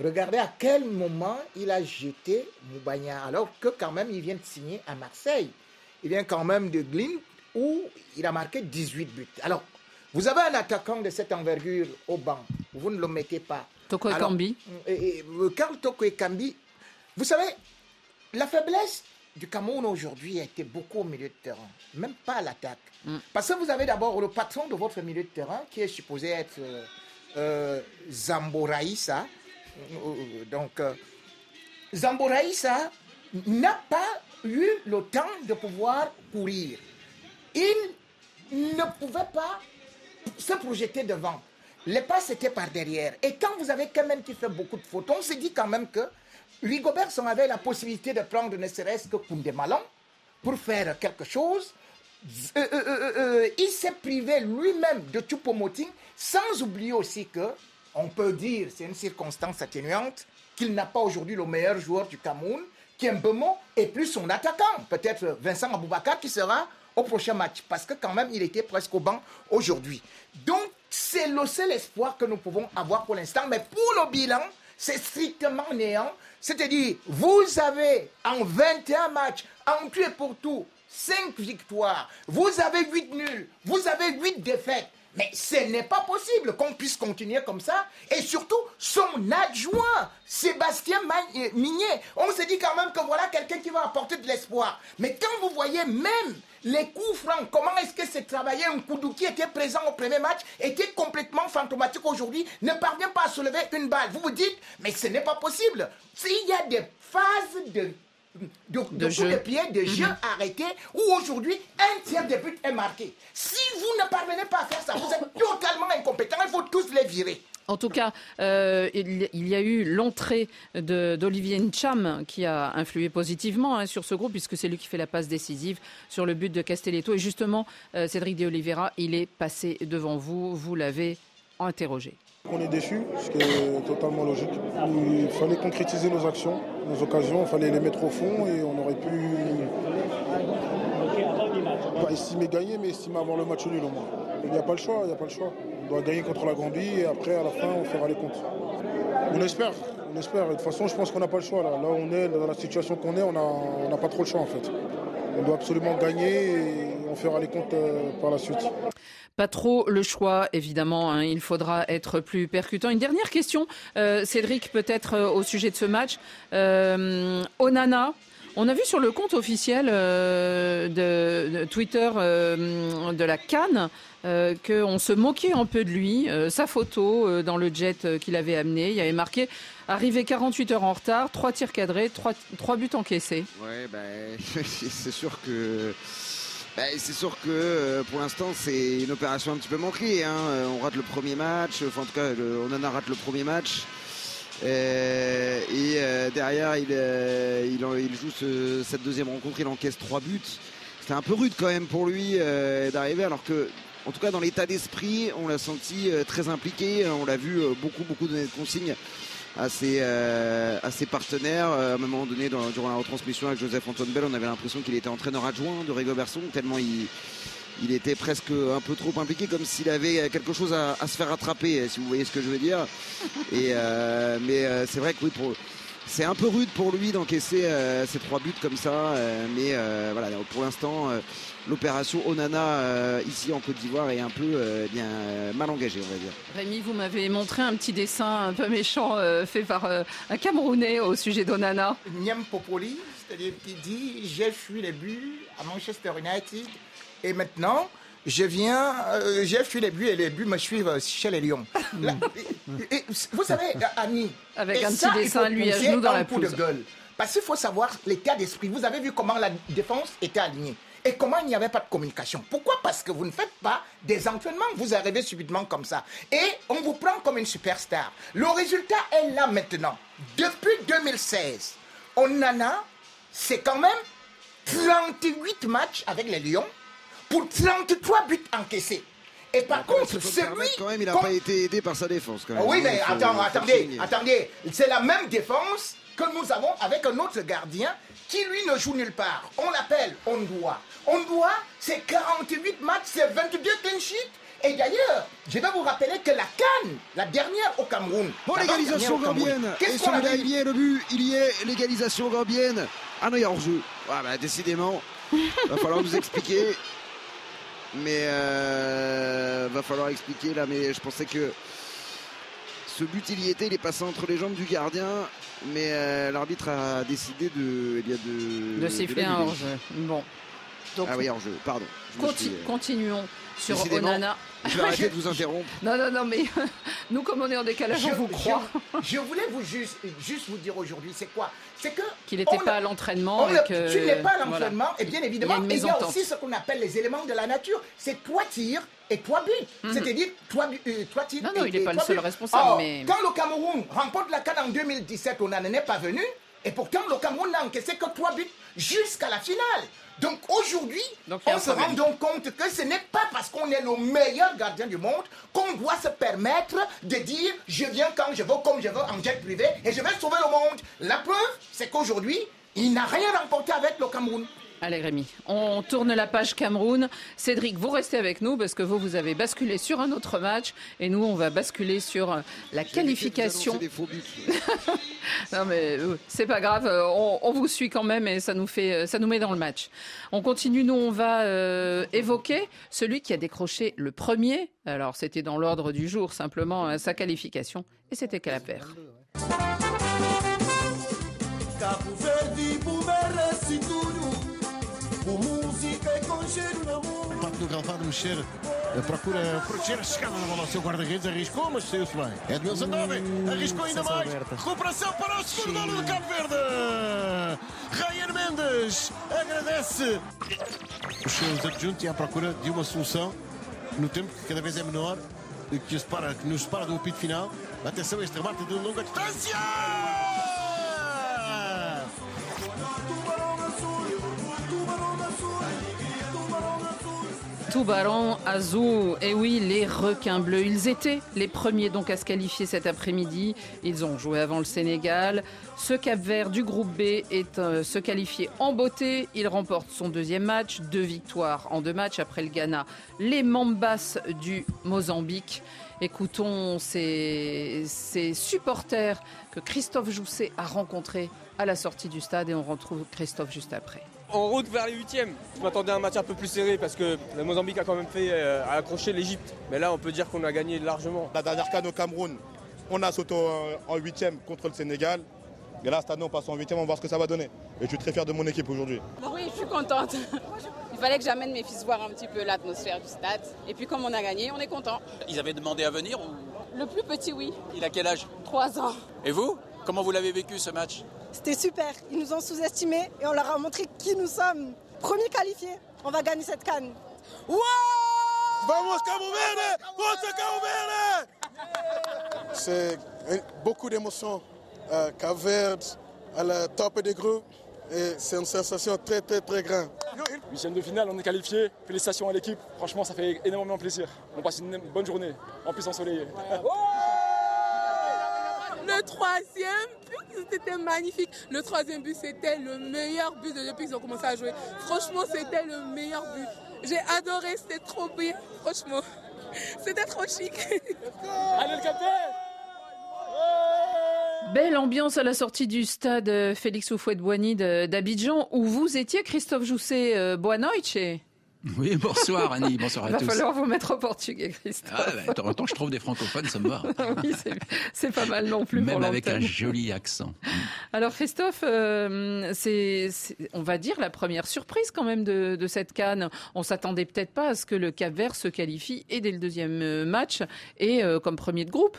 Regardez à quel moment il a jeté Moubagna, alors que quand même il vient de signer à Marseille. Il vient quand même de Glint où il a marqué 18 buts. Alors, vous avez un attaquant de cette envergure au banc, vous ne le mettez pas. Toko Ekambi. Quand Toko Ekambi, vous savez, la faiblesse du Cameroun aujourd'hui a été beaucoup au milieu de terrain, même pas à l'attaque. Mm. Parce que vous avez d'abord le patron de votre milieu de terrain qui est supposé être euh, euh, Zamboraïsa. Donc, euh, Zamboraïsa n'a pas eu le temps de pouvoir courir. Il ne pouvait pas se projeter devant. Les passes étaient par derrière. Et quand vous avez quand même qui fait beaucoup de fautes, on se dit quand même que Rigobert avait la possibilité de prendre ne serait-ce que Koundé Malon pour faire quelque chose. Euh, euh, euh, il s'est privé lui-même de Choupo-Moting, sans oublier aussi que, on peut dire, c'est une circonstance atténuante, qu'il n'a pas aujourd'hui le meilleur joueur du Cameroun, qui est Mbemo, et plus son attaquant, peut-être Vincent Aboubakar, qui sera au prochain match, parce que quand même, il était presque au banc aujourd'hui. Donc, c'est le seul espoir que nous pouvons avoir pour l'instant. Mais pour le bilan, c'est strictement néant. C'est-à-dire, vous avez en 21 matchs, en tout et pour tout, 5 victoires. Vous avez 8 nuls. Vous avez 8 défaites. Mais ce n'est pas possible qu'on puisse continuer comme ça. Et surtout, son adjoint, Sébastien Mignet, on se dit quand même que voilà quelqu'un qui va apporter de l'espoir. Mais quand vous voyez même les coups francs, comment est-ce que c'est travaillé Un Koudou qui était présent au premier match, était complètement fantomatique aujourd'hui, ne parvient pas à soulever une balle. Vous vous dites, mais ce n'est pas possible. S'il y a des phases de de, de, de jeu. de pied, de jeu mmh. arrêté, où aujourd'hui un tiers des buts est marqué. Si vous ne parvenez pas à faire ça, vous êtes totalement incompétent, il faut tous les virer. En tout cas, euh, il, y a eu l'entrée d'Olivier Ncham qui a influé positivement hein, sur ce groupe, puisque c'est lui qui fait la passe décisive sur le but de Castelletto. Et justement, euh, Cédric De Oliveira, il est passé devant vous, vous l'avez interrogé. On est déçus, ce qui est totalement logique. Il fallait concrétiser nos actions, nos occasions, il fallait les mettre au fond et on aurait pu pas estimer gagner, mais estimer avoir le match nul au moins. Il n'y a pas le choix, il n'y a pas le choix. On doit gagner contre la Gambie et après, à la fin, on fera les comptes. On espère, on espère. De toute façon, je pense qu'on n'a pas le choix. Là, là on est, dans la situation qu'on est, on n'a pas trop le choix en fait. On doit absolument gagner et on fera les comptes euh, par la suite. Pas trop le choix, évidemment. hein. Il faudra être plus percutant. Une dernière question, euh, Cédric, peut-être euh, au sujet de ce match. Onana. On a vu sur le compte officiel euh, de, Twitter euh, de la Cannes euh, qu'on se moquait un peu de lui. Sa photo dans le jet qu'il avait amené, il y avait marqué arrivé 48 heures en retard, trois tirs cadrés, trois, trois buts encaissés. Ouais, bah, c'est sûr que. bah, c'est sûr que pour l'instant c'est une opération un petit peu manquée. hein. On rate le premier match, enfin en tout cas le- Onana rate le premier match. Euh, et euh, derrière il, euh, il, joue ce- cette deuxième rencontre, il encaisse trois buts. C'était un peu rude quand même pour lui d'arriver alors que en tout cas dans l'état d'esprit on l'a senti très impliqué, on l'a vu beaucoup beaucoup donner de consignes à ses, partenaires. À un moment donné, durant la retransmission avec Joseph Antoine Bell, on avait l'impression qu'il était entraîneur adjoint de Rigo Berson, tellement il, il était presque un peu trop impliqué, comme s'il avait quelque chose à, à se faire rattraper, si vous voyez ce que je veux dire. Et, euh, mais euh, c'est vrai que oui, c'est un peu rude pour lui d'encaisser euh, ces trois buts comme ça. euh, mais euh, voilà, pour l'instant, euh, l'opération Onana euh, ici en Côte d'Ivoire est un peu euh, bien euh, mal engagée, on va dire. Rémi, vous m'avez montré un petit dessin un peu méchant euh, fait par euh, un Camerounais au sujet d'Onana. Niam Popoli, c'est-à-dire qui dit j'ai fui les buts à Manchester United et maintenant je viens, euh, j'ai fui les buts et les buts me suivent chez les Lions. Là, et- et- vous savez, Annie, Avec et un ça, petit dessin, lui, à poser genoux dans un la coup de pelouse. gueule. Parce qu'il faut savoir l'état d'esprit. Vous avez vu comment la défense était alignée. Et comment il n'y avait pas de communication Pourquoi? Parce que vous ne faites pas des entraînements. Vous arrivez subitement comme ça. Et on vous prend comme une superstar. Le résultat est là maintenant. Depuis 2016, on en a, c'est quand même 38 matchs avec les Lions pour 33 buts encaissés. Et par contre, Il le celui... quand même, il n'a pas été aidé par sa défense quand même. ah Oui, Il mais faut- attends, faut attendez, attendez. C'est la même défense que nous avons avec un autre gardien qui, lui, ne joue nulle part. On l'appelle Ondoa. Ondoa, c'est 48 matchs, c'est 22 clean sheets. Et d'ailleurs, je vais vous rappeler que la Cannes, la dernière au Cameroun. Bon, l'égalisation gambienne. Et Qu'est-ce qu'on a celui-là, vu il y est, le but, il y est, l'égalisation gambienne. Ah non, il y a hors-jeu. Ah bah, décidément, va falloir nous expliquer. Mais euh, va falloir expliquer là, mais je pensais que ce but, il y était, il est passé entre les jambes du gardien. Mais euh, l'arbitre a décidé de, eh bien, de, De siffler un hors-jeu. Bon. Donc, Ah oui, hors-jeu, pardon. Suis, euh, continuons sur Onana. Je vais arrêter de vous interrompre. Non, non, non, mais nous, comme on est en décalage, on Je- vous croit. Je, je voulais vous juste, juste vous dire aujourd'hui, c'est quoi? C'est que Qu'il n'était on pas à l'entraînement on que- Tu n'es pas à voilà. l'entraînement, et bien Il y a évidemment, il y a aussi ce qu'on appelle les éléments de la nature. C'est trois tirs et trois buts. Mhm. C'est-à-dire trois, buts- euh, trois tirs. Non, non, et- il n'est pas le seul responsable, mais- Quand le Cameroun remporte la CAN en 2017, on n'en est pas venu. Et pourtant, le Cameroun n'a encaissé que trois buts jusqu'à la finale. Donc aujourd'hui, on se rend donc compte que ce n'est pas parce qu'on est le meilleur gardien du monde qu'on doit se permettre de dire je viens quand je veux, comme je veux, en jet privé et je vais sauver le monde. La preuve, c'est qu'aujourd'hui, il n'a rien remporté avec le Cameroun. Allez Rémi, on tourne la page Cameroun. Cédric, vous restez avec nous parce que vous, vous avez basculé sur un autre match et nous, on va basculer sur euh, la qualification. Des. Non mais euh, c'est pas grave, euh, on, on vous suit quand même et ça nous fait, ça nous met dans le match. On continue, nous on va euh, évoquer celui qui a décroché le premier. Alors c'était dans l'ordre du jour simplement euh, sa qualification et c'était Calaper. Mão. Parte do relvado mexer, eh, procura proteger a chegada da bola ao seu guarda-redes, arriscou, mas saiu-se bem. Edmilson Dove, arriscou ainda mais. Recuperação para o segundo golo do Cabo Verde. Ryan Mendes agradece os seus adjuntos e à procura de uma solução no tempo que cada vez é menor, e que, separa, que nos separa do apito final. Atenção a este remate de longa distância! Tubarão Azul. Et oui, les requins bleus. Ils étaient les premiers donc à se qualifier cet après-midi. Ils ont joué avant le Sénégal. Ce Cap Vert du groupe B est euh, se qualifié en beauté. Il remporte son deuxième match, deux victoires en deux matchs après le Ghana. Les Mambas du Mozambique. Écoutons ces, ces supporters que Christophe Jousset a rencontrés à la sortie du stade et on retrouve Christophe juste après. En route vers les huitièmes, je m'attendais à un match un peu plus serré parce que le Mozambique a quand même fait euh, a accroché l'Égypte. Mais là, on peut dire qu'on a gagné largement. La dernière canne au Cameroun, on a sauté en huitième contre le Sénégal. Et là, cette année, on passe en huitième, on va voir ce que ça va donner. Et je suis très fier de mon équipe aujourd'hui. Oui, je suis contente. Il fallait que j'amène mes fils voir un petit peu l'atmosphère du stade. Et puis comme on a gagné, on est content. Ils avaient demandé à venir ou... Le plus petit, oui. Il a quel âge? Trois ans. Et vous? Comment vous l'avez vécu ce match? C'était super. Ils nous ont sous-estimés et on leur a montré qui nous sommes. Premier qualifié, on va gagner cette canne. Wow Vamos Cabo Verde Forza Cabo Verde C'est beaucoup d'émotions. Euh, Cabo Verde à la top des groupes. Et c'est une sensation très très très grande. Huitième de finale, on est qualifié. Félicitations à l'équipe. Franchement, ça fait énormément plaisir. On passe une bonne journée, en plus ensoleillée. Le troisième, c'était magnifique. Le troisième but, c'était le meilleur but depuis qu'ils ont commencé à jouer. Franchement, c'était le meilleur but. J'ai adoré, c'était trop bien, franchement. C'était trop chic. Allez le capitaine Belle ambiance à la sortie du stade euh, Félix Houphouët-Boigny d'Abidjan où vous étiez Christophe Jousset euh, Boa noite. Oui, bonsoir Annie, bonsoir à Il va tous. falloir vous mettre au portugais, Christophe. Ah, bah, de temps en temps, je trouve des francophones, ça me va. oui, c'est- pas mal non plus Même pour avec un joli accent. Alors Christophe, euh, c'est, on va dire, la première surprise quand même de, de cette canne. On s'attendait peut-être pas à ce que le Cap Vert se qualifie et dès le deuxième euh, match et euh, comme premier de groupe.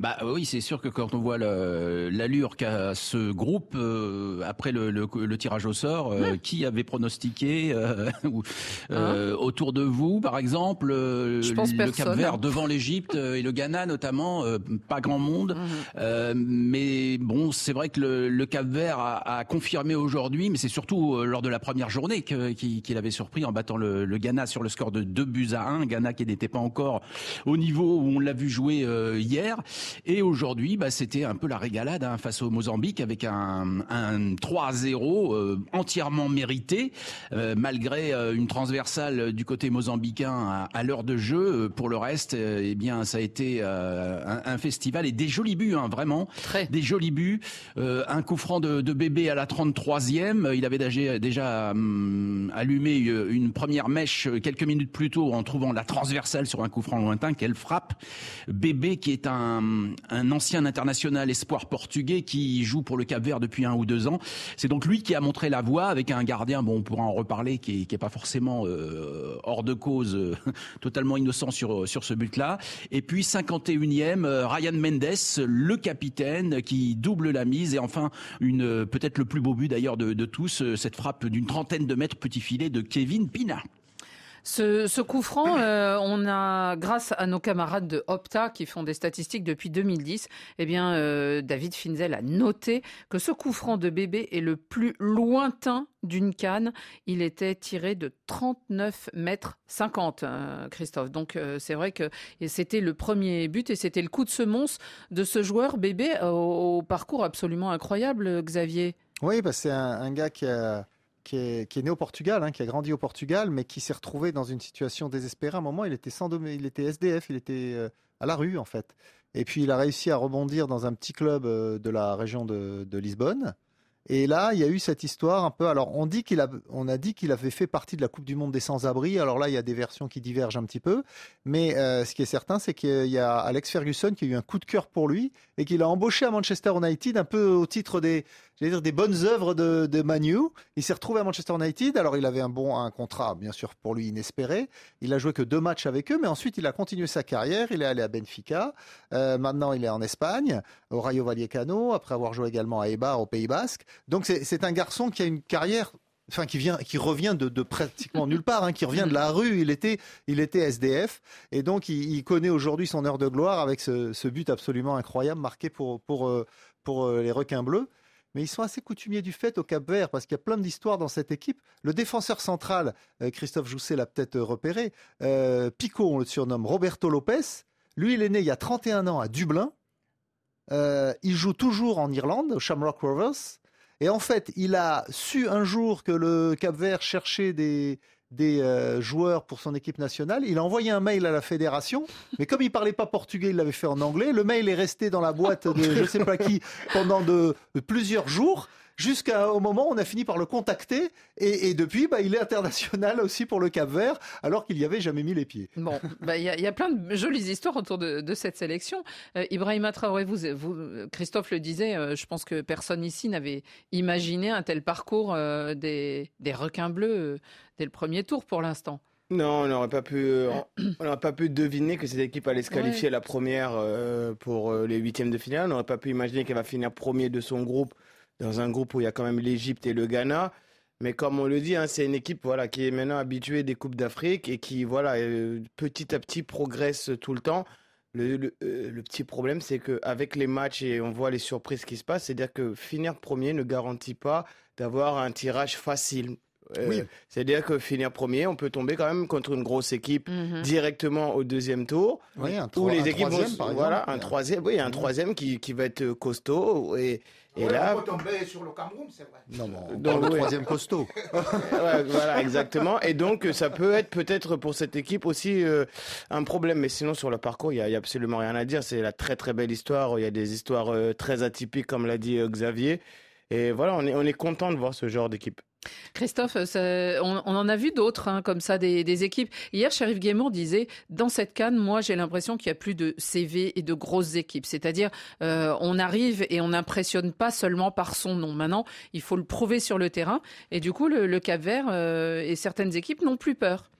Bah oui, c'est sûr que quand on voit l'allure qu'a ce groupe euh, après le, le- le tirage au sort, euh, qui avait pronostiqué euh, euh, autour de vous, par exemple, euh, Je pense le personne. Cap Vert devant l'Égypte euh, et le Ghana notamment, euh, pas grand monde. Euh, mais bon, c'est vrai que le, le Cap Vert a, a confirmé aujourd'hui, mais c'est surtout euh, lors de la première journée qu'il avait surpris en battant le, le Ghana sur le score de 2 buts à 1. Ghana qui n'était pas encore au niveau où on l'a vu jouer euh, hier. Et aujourd'hui, bah, c'était un peu la régalade hein, face au Mozambique avec un, un 3-0 euh, entièrement mérité, euh, malgré euh, une transversale du côté mozambicain à, à l'heure de jeu. Euh, Pour le reste, euh, eh bien, ça a été euh, un, un festival et des jolis buts, hein, vraiment. Des jolis buts. Euh, un coup franc de, de bébé à la 33e. Il avait déjà, déjà hum, allumé une première mèche quelques minutes plus tôt en trouvant la transversale sur un coup franc lointain. Quelle frappe Bébé qui est un, un ancien international espoir portugais qui joue pour le Cap Vert depuis un ou deux ans. C'est donc lui qui a montré la voie avec un gardien, bon on pourra en reparler, qui est, qui est pas forcément euh, hors de cause, euh, totalement innocent sur, sur ce but-là. Et puis 51e, euh, Ryan Mendes, le capitaine, qui double la mise. Et enfin, une peut-être le plus beau but d'ailleurs de, tous, cette frappe d'une trentaine de mètres petit filet de Kevin Pina. Ce, coup franc, euh, on a, grâce à nos camarades de Opta qui font des statistiques depuis 2010, eh bien, euh, David Finzel a noté que ce coup franc de bébé est le plus lointain d'une canne. Il était tiré de 39 mètres 50, euh, Christophe. Donc, c'est vrai que c'était le premier but et c'était le coup de semonce de ce joueur bébé au, parcours absolument incroyable, Xavier. Oui, bah, c'est un gars qui, a- qui, est, né au Portugal, hein, qui a grandi au Portugal, mais qui s'est retrouvé dans une situation désespérée. À un moment, il était, sans il était SDF, il était euh, à la rue, en fait. Et puis, il a réussi à rebondir dans un petit club euh, de la région de Lisbonne. Et là, il y a eu cette histoire un peu. Alors, on dit qu'il a, dit qu'il avait fait partie de la Coupe du Monde des sans-abri. Alors là, il y a des versions qui divergent un petit peu. Mais euh, ce qui est certain, c'est qu'il y a Alex Ferguson qui a eu un coup de cœur pour lui et qu'il a embauché à Manchester United un peu au titre des, bonnes œuvres de, Manu. Il s'est retrouvé à Manchester United. Alors, il avait un bon, contrat, bien sûr, pour lui inespéré. Il a joué que deux matchs avec eux, mais ensuite, il a continué sa carrière. Il est allé à Benfica. Euh, maintenant, il est en Espagne, au Rayo Vallecano, après avoir joué également à Eibar, au Pays Basque. Donc, c'est un garçon qui a une carrière enfin qui vient, qui revient de, pratiquement nulle part, hein, qui revient de la rue. Il était, il était SDF, et donc il, connaît aujourd'hui son heure de gloire avec ce, but absolument incroyable marqué pour pour euh, pour euh, les requins bleus. mais ils sont assez coutumiers du fait au Cap Vert parce qu'il y a plein d'histoires dans cette équipe. Le défenseur central, euh, Christophe Jousset l'a peut-être repéré, euh, Pico, on le surnomme Roberto Lopez. Lui, il est né il y a 31 ans à Dublin. Il joue toujours en Irlande, au Shamrock Rovers. Et en fait, il a su un jour que le Cap Vert cherchait des, des euh, joueurs pour son équipe nationale. Il a envoyé un mail à la fédération, mais comme il parlait pas portugais, il l'avait fait en anglais. Le mail est resté dans la boîte de je sais pas qui pendant de, de plusieurs jours. Jusqu'au moment où on a fini par le contacter et, et depuis, bah, il est international aussi pour le Cap Vert, alors qu'il n'y avait jamais mis les pieds. Bon, bah, il y, a- il y a plein de jolies histoires autour de, de cette sélection. Euh, Ibrahima Traoré, vous, vous, Christophe le disait, euh, je pense que personne ici n'avait imaginé un tel parcours euh, des, des requins bleus euh, dès le premier tour pour l'instant. Non, on n'aurait pas pu, on n'aurait pas pu deviner que cette équipe allait se qualifier Ouais. la première euh, pour les huitièmes de finale. On n'aurait pas pu imaginer qu'elle va finir premier de son groupe dans un groupe où il y a quand même l'Égypte et le Ghana. Mais comme on le dit, hein, c'est une équipe voilà qui est maintenant habituée des coupes d'Afrique et qui voilà euh, petit à petit progresse tout le temps. Le, le, euh, le petit problème, c'est qu'avec les matchs et on voit les surprises qui se passent, c'est-à-dire que finir premier ne garantit pas d'avoir un tirage facile. Euh, Oui. C'est-à-dire que finir premier, on peut tomber quand même contre une grosse équipe Mhm. directement au deuxième tour. Oui, un Où les un équipes vont troisième, se- par voilà, exemple. un troisième, oui, un troisième qui, qui va être costaud et, et Ouais, là, on peut tomber sur le Cameroun, c'est vrai. Non, mais on Donc, parle de ouais. troisième costaud. Ouais, voilà, exactement. Et donc, ça peut être peut-être pour cette équipe aussi euh, un problème. Mais sinon, sur le parcours, il y a, absolument rien à dire. C'est la très très belle histoire. Il y a des histoires euh, très atypiques, comme l'a dit euh, Xavier. Et voilà, on est, on est content de voir ce genre d'équipe. Christophe, on, en a vu d'autres hein, comme ça, des, équipes. Hier, Sheriff Guémour disait, dans cette canne, moi j'ai l'impression qu'il y a plus de CV et de grosses équipes. C'est-à-dire, euh, on arrive et on n'impressionne pas seulement par son nom. Maintenant, il faut le prouver sur le terrain. Et du coup, le, le Cap Vert euh, et certaines équipes n'ont plus peur.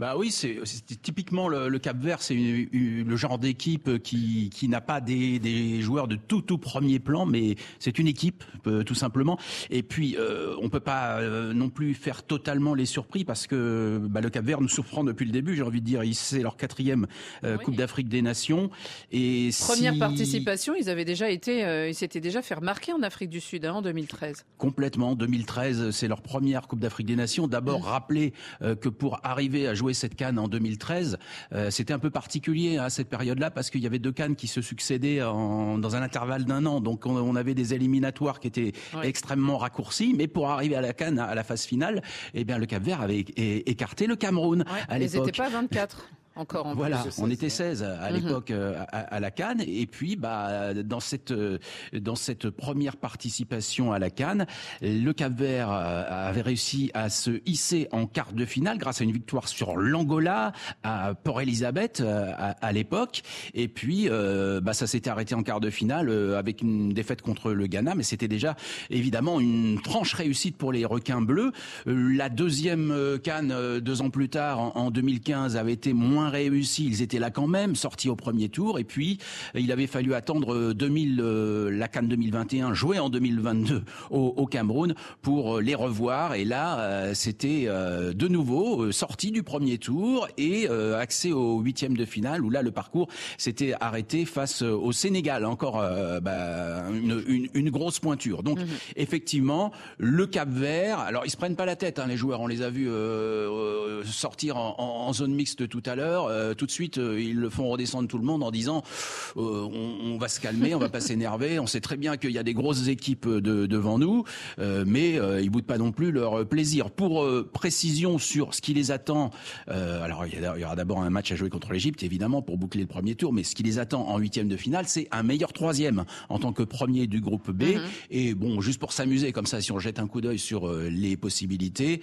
Bah oui, c'est typiquement le, le Cap Vert, c'est le genre d'équipe qui, qui n'a pas des, des joueurs de tout tout premier plan, mais c'est une équipe euh, tout simplement. Et puis euh, on peut pas euh, non plus faire totalement les surpris parce que bah, le Cap Vert nous surprend depuis le début. J'ai envie de dire, c'est leur quatrième euh, Coupe d'Afrique des Nations et Première si- participation, ils avaient déjà été, euh, ils s'étaient déjà fait remarquer en Afrique du Sud hein, en 2013. Complètement. 2013, c'est leur première Coupe d'Afrique des Nations. D'abord, rappeler euh, que pour arriver à jouer cette canne en 2013, euh, c'était un peu particulier à cette période-là parce qu'il y avait deux cannes qui se succédaient en- dans un intervalle d'un an. Donc, on, on avait des éliminatoires qui étaient Ouais. extrêmement raccourcis. Mais pour arriver à la canne, à la phase finale, eh bien, le Cap Vert avait écarté le Cameroun à ils l'époque. n'étaient pas 24 encore. En Voilà, plus. on était 16 à Mhm. l'époque euh, à, à la Cannes et puis bah dans cette euh, dans cette première participation à la Cannes, le Cap-Vert euh, avait réussi à se hisser en quart de finale grâce à une victoire sur l'Angola à Port Elizabeth euh, à, à l'époque et puis euh, bah ça s'était arrêté en quart de finale avec une défaite contre le Ghana mais c'était déjà évidemment une franche réussite pour les requins bleus. La deuxième Cannes deux ans plus tard en, en 2015 avait été moins réussie, ils étaient là quand même, sortis au premier tour. Et puis euh, il avait fallu attendre euh, 2000 euh, la Cannes 2021 jouée en 2022 au, au Cameroun pour euh, les revoir. Et là euh, c'était euh, de nouveau euh, sorti du premier tour et euh, accès au huitième de finale où là le parcours s'était arrêté face euh, au Sénégal. Encore euh, bah, une, une, une grosse pointure. Donc effectivement le Cap Vert alors ils se prennent pas la tête hein, les joueurs on les a vus euh, euh, sortir en, en- en zone mixte tout à l'heure euh, tout de suite euh, ils le font redescendre tout le monde en disant euh, on, on va se calmer on va pas s'énerver on sait très bien qu'il y a des grosses équipes de- devant nous mais ils boudent pas non plus leur plaisir pour précision sur ce qui les attend alors il y, aura d'abord un match à jouer contre l'Égypte évidemment pour boucler le premier tour mais ce qui les attend en huitième de finale c'est un meilleur troisième en tant que premier du groupe B Mhm. et bon juste pour s'amuser comme ça si on jette un coup d'œil sur les possibilités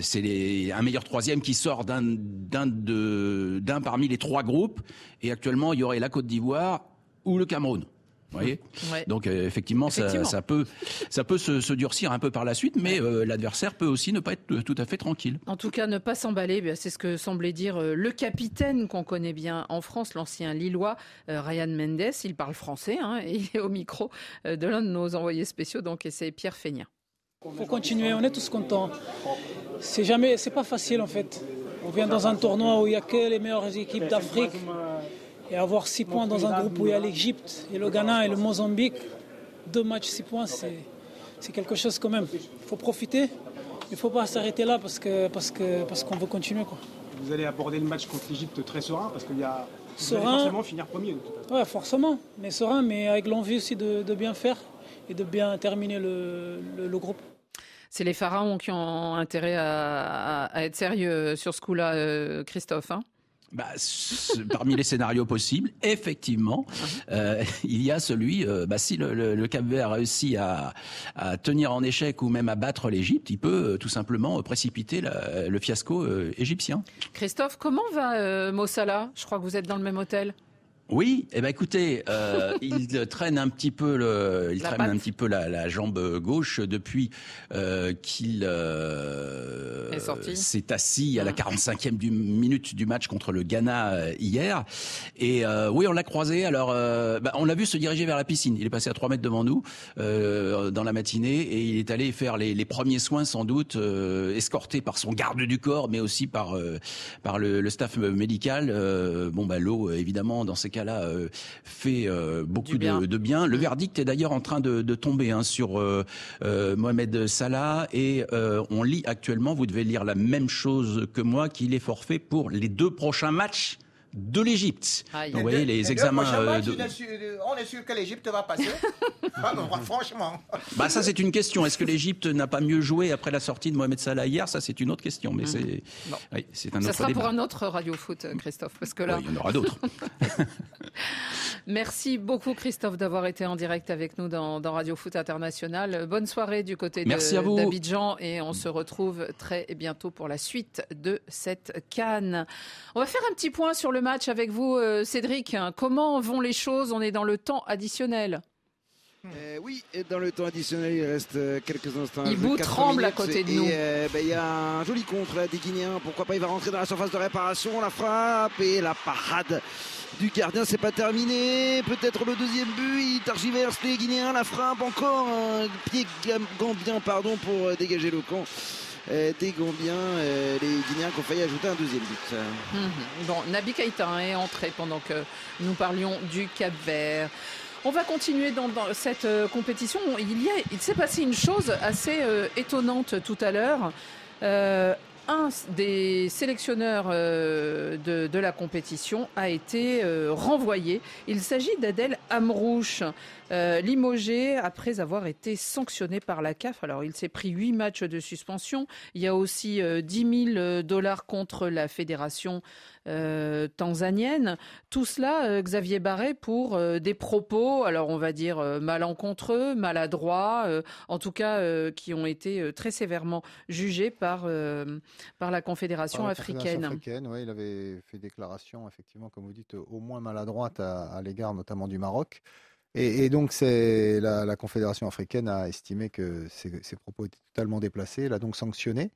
c'est un meilleur troisième qui sort d'un de d'un parmi les trois groupes et actuellement il y aurait la Côte d'Ivoire ou le Cameroun vous voyez Ouais. Donc euh, effectivement, ça, Effectivement. ça peut, ça peut se, se durcir un peu par la suite, mais euh, l'adversaire peut aussi ne pas être euh, tout à fait tranquille. En tout cas, ne pas s'emballer, eh c'est ce que semblait dire le capitaine qu'on connaît bien en France, l'ancien Lillois Ryan Mendes. Il parle français hein, et il est au micro de l'un de nos envoyés spéciaux, donc et c'est Pierre Feignat. faut continuer, on est tous contents. C'est jamais, c'est pas facile en fait. On vient dans un tournoi où il n'y a que les meilleures équipes d'Afrique et avoir six points dans un groupe où il y a l'Égypte et le Ghana et le Mozambique, deux matchs, six points, c'est, quelque chose quand même. Il faut profiter. Il ne faut pas s'arrêter là parce, que, parce, que, parce qu'on veut continuer. Quoi. Vous allez aborder le match contre l'Égypte très serein parce qu'il y a. Vous allez forcément finir premier. Ouais, forcément, mais serein, mais avec l'envie aussi de, de bien faire et de bien terminer le, le- le groupe. C'est les pharaons qui ont intérêt à, à- à être sérieux sur ce coup-là, euh, Christophe. hein Bah, parmi les scénarios possibles, effectivement, euh, il y a celui, euh, bah, si le, le, le Cap Vert réussit à, à tenir en échec ou même à battre l'Égypte, il peut euh, tout simplement euh, précipiter la- le fiasco euh, égyptien. Christophe, comment va euh, Mossala Je crois que vous êtes dans le même hôtel. Oui, eh ben écoutez, euh, il traîne un petit peu le, il La traîne patte. un petit peu la, la jambe gauche depuis euh, qu'il euh, Est sorti. s'est assis à la 45e du, minute du match contre le Ghana euh, hier. Et euh, oui, on l'a croisé. Alors, euh, bah, on l'a vu se diriger vers la piscine. Il est passé à 3 mètres devant nous euh, dans la matinée et il est allé faire les, les premiers soins sans doute, euh, escorté par son garde du corps, mais aussi par euh, par le, le staff médical. Euh, bon, bah l'eau, évidemment, dans ces cas-là, euh, fait euh, beaucoup bien. de, de bien. Le verdict est d'ailleurs en train de, de tomber hein, sur euh, Mohamed Salah et on lit actuellement, vous devez lire la même chose que moi, qu'il est forfait pour les deux prochains matchs de l'Égypte. Donc, vous voyez, les examens. euh, de- on est sûr- que l'Égypte va passer. Ah, franchement. Bah ça c'est une question. Est-ce que l'Égypte n'a pas mieux joué après la sortie de Mohamed Salah hier? Ça c'est une autre question. Mais c'est oui, c'est un Ça sera débat. pour un autre Radio Foot, euh, Christophe, parce que là. Oui, il y en aura d'autres. Merci beaucoup, Christophe, d'avoir été en direct avec nous dans, dans Radio Foot International. Bonne soirée du côté de- d'Abidjan et on se retrouve très bientôt pour la suite de cette canne. On va faire un petit point sur le match avec vous, euh, Cédric. Comment vont les choses? On est dans le temps additionnel. Euh, oui, et dans le temps additionnel, il reste euh, quelques instants. Ibou tremble à côté de et, nous. euh, ben, Il y a un joli contre là, des Guinéens. Pourquoi pas Il va rentrer dans la surface de réparation. La frappe et la parade du gardien. C'est pas terminé. Peut-être le deuxième but. Il targiverse les Guinéens. La frappe encore. Un pied gam- gambien pardon, pour dégager le camp. Euh, des Gambiens, euh, les Guinéens qui ont failli ajouter un deuxième but. Mhm. Bon, Nabi Keïta hein, est entré pendant que nous parlions du Cap Vert. On va continuer dans, cette euh, compétition. Il, s'est passé une chose assez étonnante tout à l'heure. Un des sélectionneurs de, de la compétition a été renvoyé. Il s'agit d'Adel Amrouche, euh, limogé après avoir été sanctionné par la CAF. Alors, il s'est pris huit matchs de suspension. Il y a aussi euh, 10 000 dollars contre la fédération euh, tanzanienne. Tout cela, euh, Xavier Barret, pour euh, des propos, alors on va dire euh, malencontreux, maladroits, euh, en tout cas euh, qui ont été euh, très sévèrement jugés par, euh, par la Confédération Par la africaine. africaine, il avait fait déclaration, effectivement, comme vous dites, au moins maladroite à, à l'égard notamment du Maroc. Et, donc, c'est la, la Confédération africaine a estimé que ces, propos étaient totalement déplacés, l'a donc sanctionné.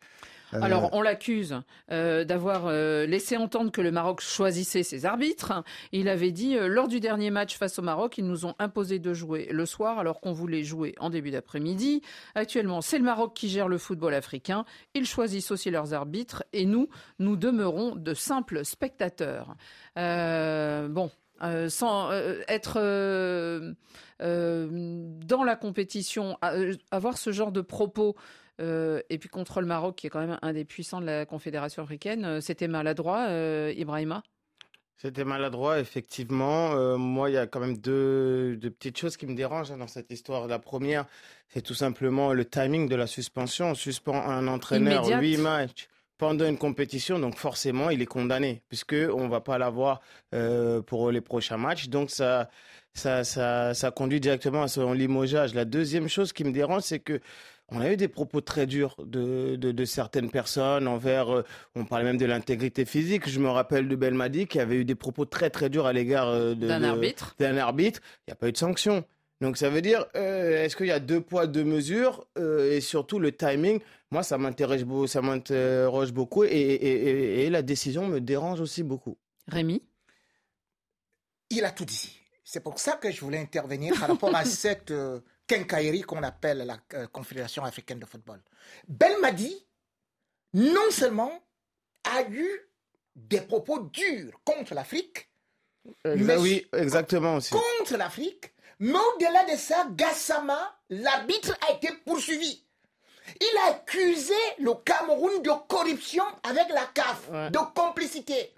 Euh, Alors, on l'accuse euh, d'avoir euh, laissé entendre que le Maroc choisissait ses arbitres. Il avait dit, lors du dernier match face au Maroc, ils nous ont imposé de jouer le soir alors qu'on voulait jouer en début d'après-midi. Actuellement, c'est le Maroc qui gère le football africain. Ils choisissent aussi leurs arbitres et nous, nous demeurons de simples spectateurs. Bon. Euh, sans euh, être euh, dans la compétition, avoir ce genre de propos et puis contre le Maroc, qui est quand même un des puissants de la Confédération africaine, c'était maladroit, Ibrahima? C'était maladroit, effectivement. Moi, il y a quand même deux, deux petites choses qui me dérangent hein, dans cette histoire. La première, c'est tout simplement le timing de la suspension. On suspend un entraîneur Immédiate. huit matchs pendant une compétition, donc forcément, il est condamné, puisque on va pas l'avoir euh, pour les prochains matchs. Donc ça, ça, ça, ça conduit directement à son limogeage. La deuxième chose qui me dérange, c'est que on a eu des propos très durs de, de, de certaines personnes envers, euh, on parlait même de l'intégrité physique. Je me rappelle de Belmadi qui avait eu des propos très très durs à l'égard euh, D'un arbitre. D'un arbitre. Il n'y a pas eu de sanction. Donc ça veut dire, euh, est-ce qu'il y a deux poids, deux mesures et surtout le timing Moi, ça m'interroge beaucoup, ça m'interroge beaucoup et, et, et- et la décision me dérange aussi beaucoup. Rémi? Il a tout dit. C'est pour ça que je voulais intervenir par rapport à cette euh, quincaillerie qu'on appelle la euh, Confédération africaine de football. Belmadi, non seulement a eu des propos durs contre l'Afrique, mais oui, exactement aussi. contre l'Afrique, Mais au-delà de ça, Gassama, l'arbitre a été poursuivi. Il a accusé le Cameroun de corruption avec la CAF, de complicité.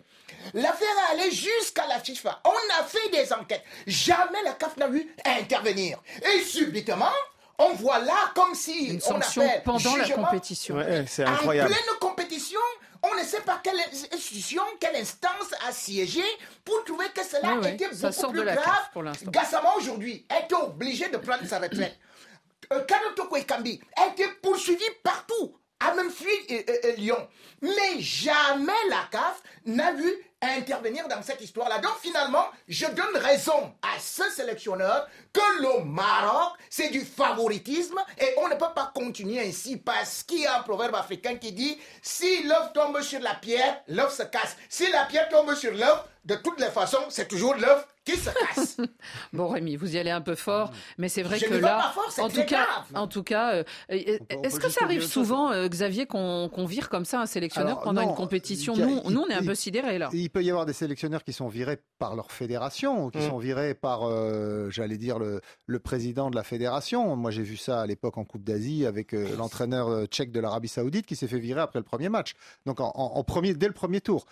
L'affaire est allée jusqu'à la FIFA. On a fait des enquêtes. Jamais la CAF n'a eu à intervenir. Et subitement, on voit là comme si Une on appelle pendant la compétition. Ouais, c'est en pleine compétition, on ne sait pas quelle institution, quelle instance a siégé pour trouver que cela Ouais, ouais, était ça beaucoup sort plus de la grave. Gassama aujourd'hui été obligé de prendre sa retraite. Euh, Kanotoko Ekambi a été poursuivi partout, a même fui Lyon. Mais jamais la CAF n'a vu intervenir dans cette histoire-là. Donc finalement, je donne raison à ce sélectionneur que le Maroc, c'est du favoritisme et on ne peut pas continuer ainsi parce qu'il y a un proverbe africain qui dit si l'œuf tombe sur la pierre, l'œuf se casse. Si la pierre tombe sur l'œuf, de toutes les façons, c'est toujours l'œuf qui se casse. Bon Rémi, vous y allez un peu fort, mais c'est vrai Je que là, pas fort, c'est en très tout cas, en tout cas, euh, est-ce que ça arrive souvent, euh, Xavier, qu'on qu'on vire comme ça un sélectionneur Alors, pendant non, une compétition? a- Nous, il- nous, on est un il- peu sidérés là. Il peut y avoir des sélectionneurs qui sont virés par leur fédération, ou qui Mm. sont virés par, euh, j'allais dire, le, le président de la fédération. Moi, j'ai vu ça à l'époque en Coupe d'Asie avec euh, l'entraîneur tchèque de l'Arabie Saoudite qui s'est fait virer après le premier match. Donc, en, en- en premier, dès le premier tour.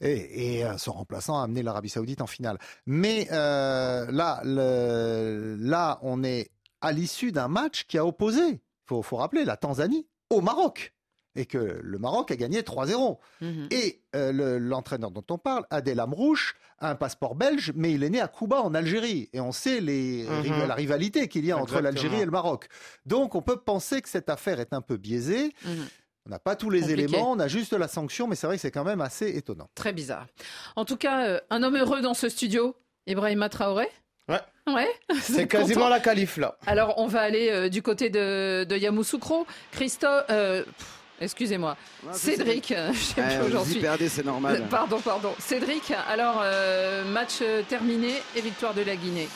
Et, et, euh, son remplaçant a amené l'Arabie Saoudite en finale. Mais euh, là, le- là, on est à l'issue d'un match qui a opposé, faut, faut rappeler, la Tanzanie au Maroc. Et que le Maroc a gagné 3-0. Mhm. Et euh, le- l'entraîneur dont on parle, Adel Amrouche, a un passeport belge, mais il est né à Cuba, en Algérie. Et on sait les, Mhm. la rivalité qu'il y a entre l'Algérie et le Maroc. Donc on peut penser que cette affaire est un peu biaisée. Mhm. On n'a pas tous les Compliqué. éléments, on a juste la sanction, mais c'est vrai que c'est quand même assez étonnant. Très bizarre. En tout cas, euh, un homme heureux dans ce studio, Ibrahima Traoré. Ouais. Ouais. C'est quasiment Content la qualif là. Alors, on va aller euh, du côté de, de Yamoussoukro. Christophe, euh, excusez-moi, Cédric, euh, je sais plus aujourd'hui. perdez, c'est normal. Pardon, pardon. Cédric, alors, euh, match terminé et victoire de la Guinée.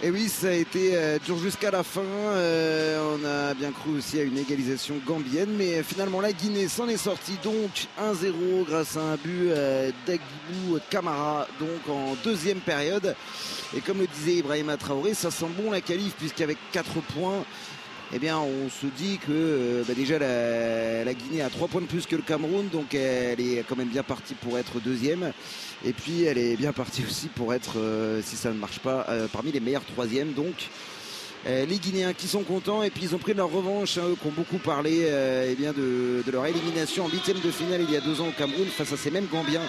Et oui, ça a été euh, dur jusqu'à la fin. Euh, on a bien cru aussi à une égalisation gambienne, mais finalement la Guinée s'en est sortie donc 1-0 grâce à un but euh, d'Aguilou Camara donc en deuxième période. Et comme le disait Ibrahima Traoré, ça sent bon la qualif puisqu'avec 4 points, eh bien on se dit que euh, bah, déjà la, Guinée a 3 points de plus que le Cameroun, donc elle est quand même bien partie pour être deuxième. Et puis elle est bien partie aussi pour être, euh, si ça ne marche pas, euh, parmi les meilleurs troisièmes. Donc les Guinéens qui sont contents et puis ils ont pris leur revanche, hein, eux qui ont beaucoup parlé euh, eh bien de, de leur élimination en huitième de finale il y a deux ans au Cameroun face à ces mêmes Gambiens.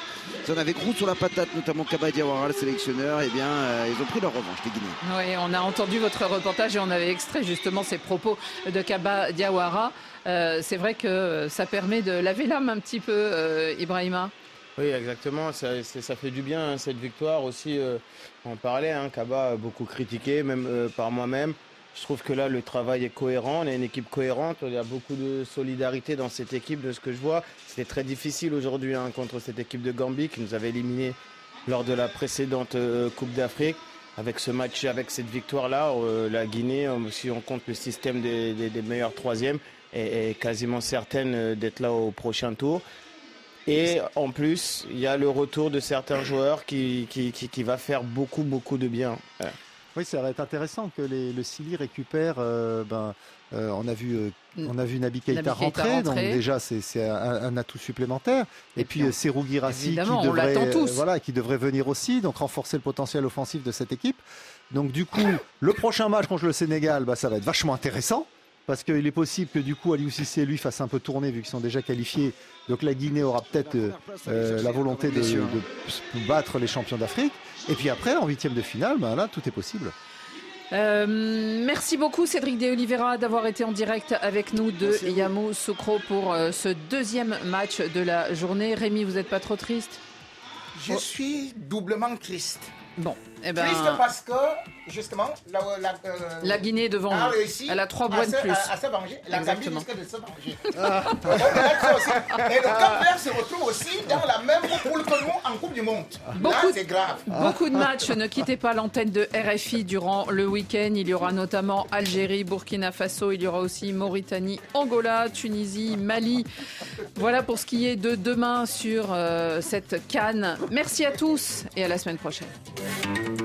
Ils en avaient gros sur la patate, notamment Kaba Diawara, le sélectionneur. Et bien euh, ils ont pris leur revanche, les Guinéens. Oui, on a entendu votre reportage et on avait extrait justement ces propos de Kaba Diawara. Euh, c'est vrai que ça permet de laver l'âme un petit peu, euh, Ibrahima. Oui, exactement. Ça, ça fait du bien, hein, cette victoire aussi. euh, on parlait, hein, Kaba a beaucoup critiqué, même euh, par moi-même. Je trouve que là, le travail est cohérent. On est une équipe cohérente. Il y a beaucoup de solidarité dans cette équipe, de ce que je vois. C'était très difficile aujourd'hui hein, contre cette équipe de Gambie qui nous avait éliminés lors de la précédente euh, Coupe d'Afrique. Avec ce match, avec cette victoire-là, euh, la Guinée, si on compte le système des, meilleurs troisièmes, est, est quasiment certaine d'être là au prochain tour. Et en plus, il y a le retour de certains joueurs qui, qui, qui- qui va faire beaucoup, beaucoup de bien. Ouais. Oui, ça va être intéressant que les- le Sili récupère. euh, ben, euh, on a vu, euh, on a vu Nabi Keita rentrer, donc déjà c'est c'est un, un atout supplémentaire. Et, puis euh, Serou Girassi qui on devrait, l'attend tous. voilà, qui devrait venir aussi, donc renforcer le potentiel offensif de cette équipe. Donc du coup, le prochain match contre le Sénégal, bah, ça va être vachement intéressant. Parce qu'il est possible que du coup Aliou Cissé lui fasse un peu tourner vu qu'ils sont déjà qualifiés. Donc la Guinée aura peut-être euh, euh, la volonté de, battre les champions d'Afrique. Et puis après, en huitième de finale, ben là, tout est possible. Euh, merci beaucoup Cédric De Oliveira d'avoir été en direct avec nous de Yamoussoukro pour euh, ce deuxième match de la journée. Rémi, vous n'êtes pas trop triste? Je suis doublement triste. Bon, eh ben, Triste parce que, justement, la, la, euh, La Guinée est devant a réussi Elle a trois à points de se- plus. À, à se venger. La Gambie risque de se venger. Donc, aussi. Et le Cap Vert se retrouve aussi dans la même poule que nous en Coupe du Monde. Beaucoup- Là, c'est grave. Beaucoup de matchs. Ne quittez pas l'antenne de RFI durant le week-end. Il y aura notamment Algérie, Burkina Faso. Il y aura aussi Mauritanie, Angola, Tunisie, Mali. Voilà pour ce qui est de demain sur euh, cette canne. Merci à tous et à la semaine prochaine.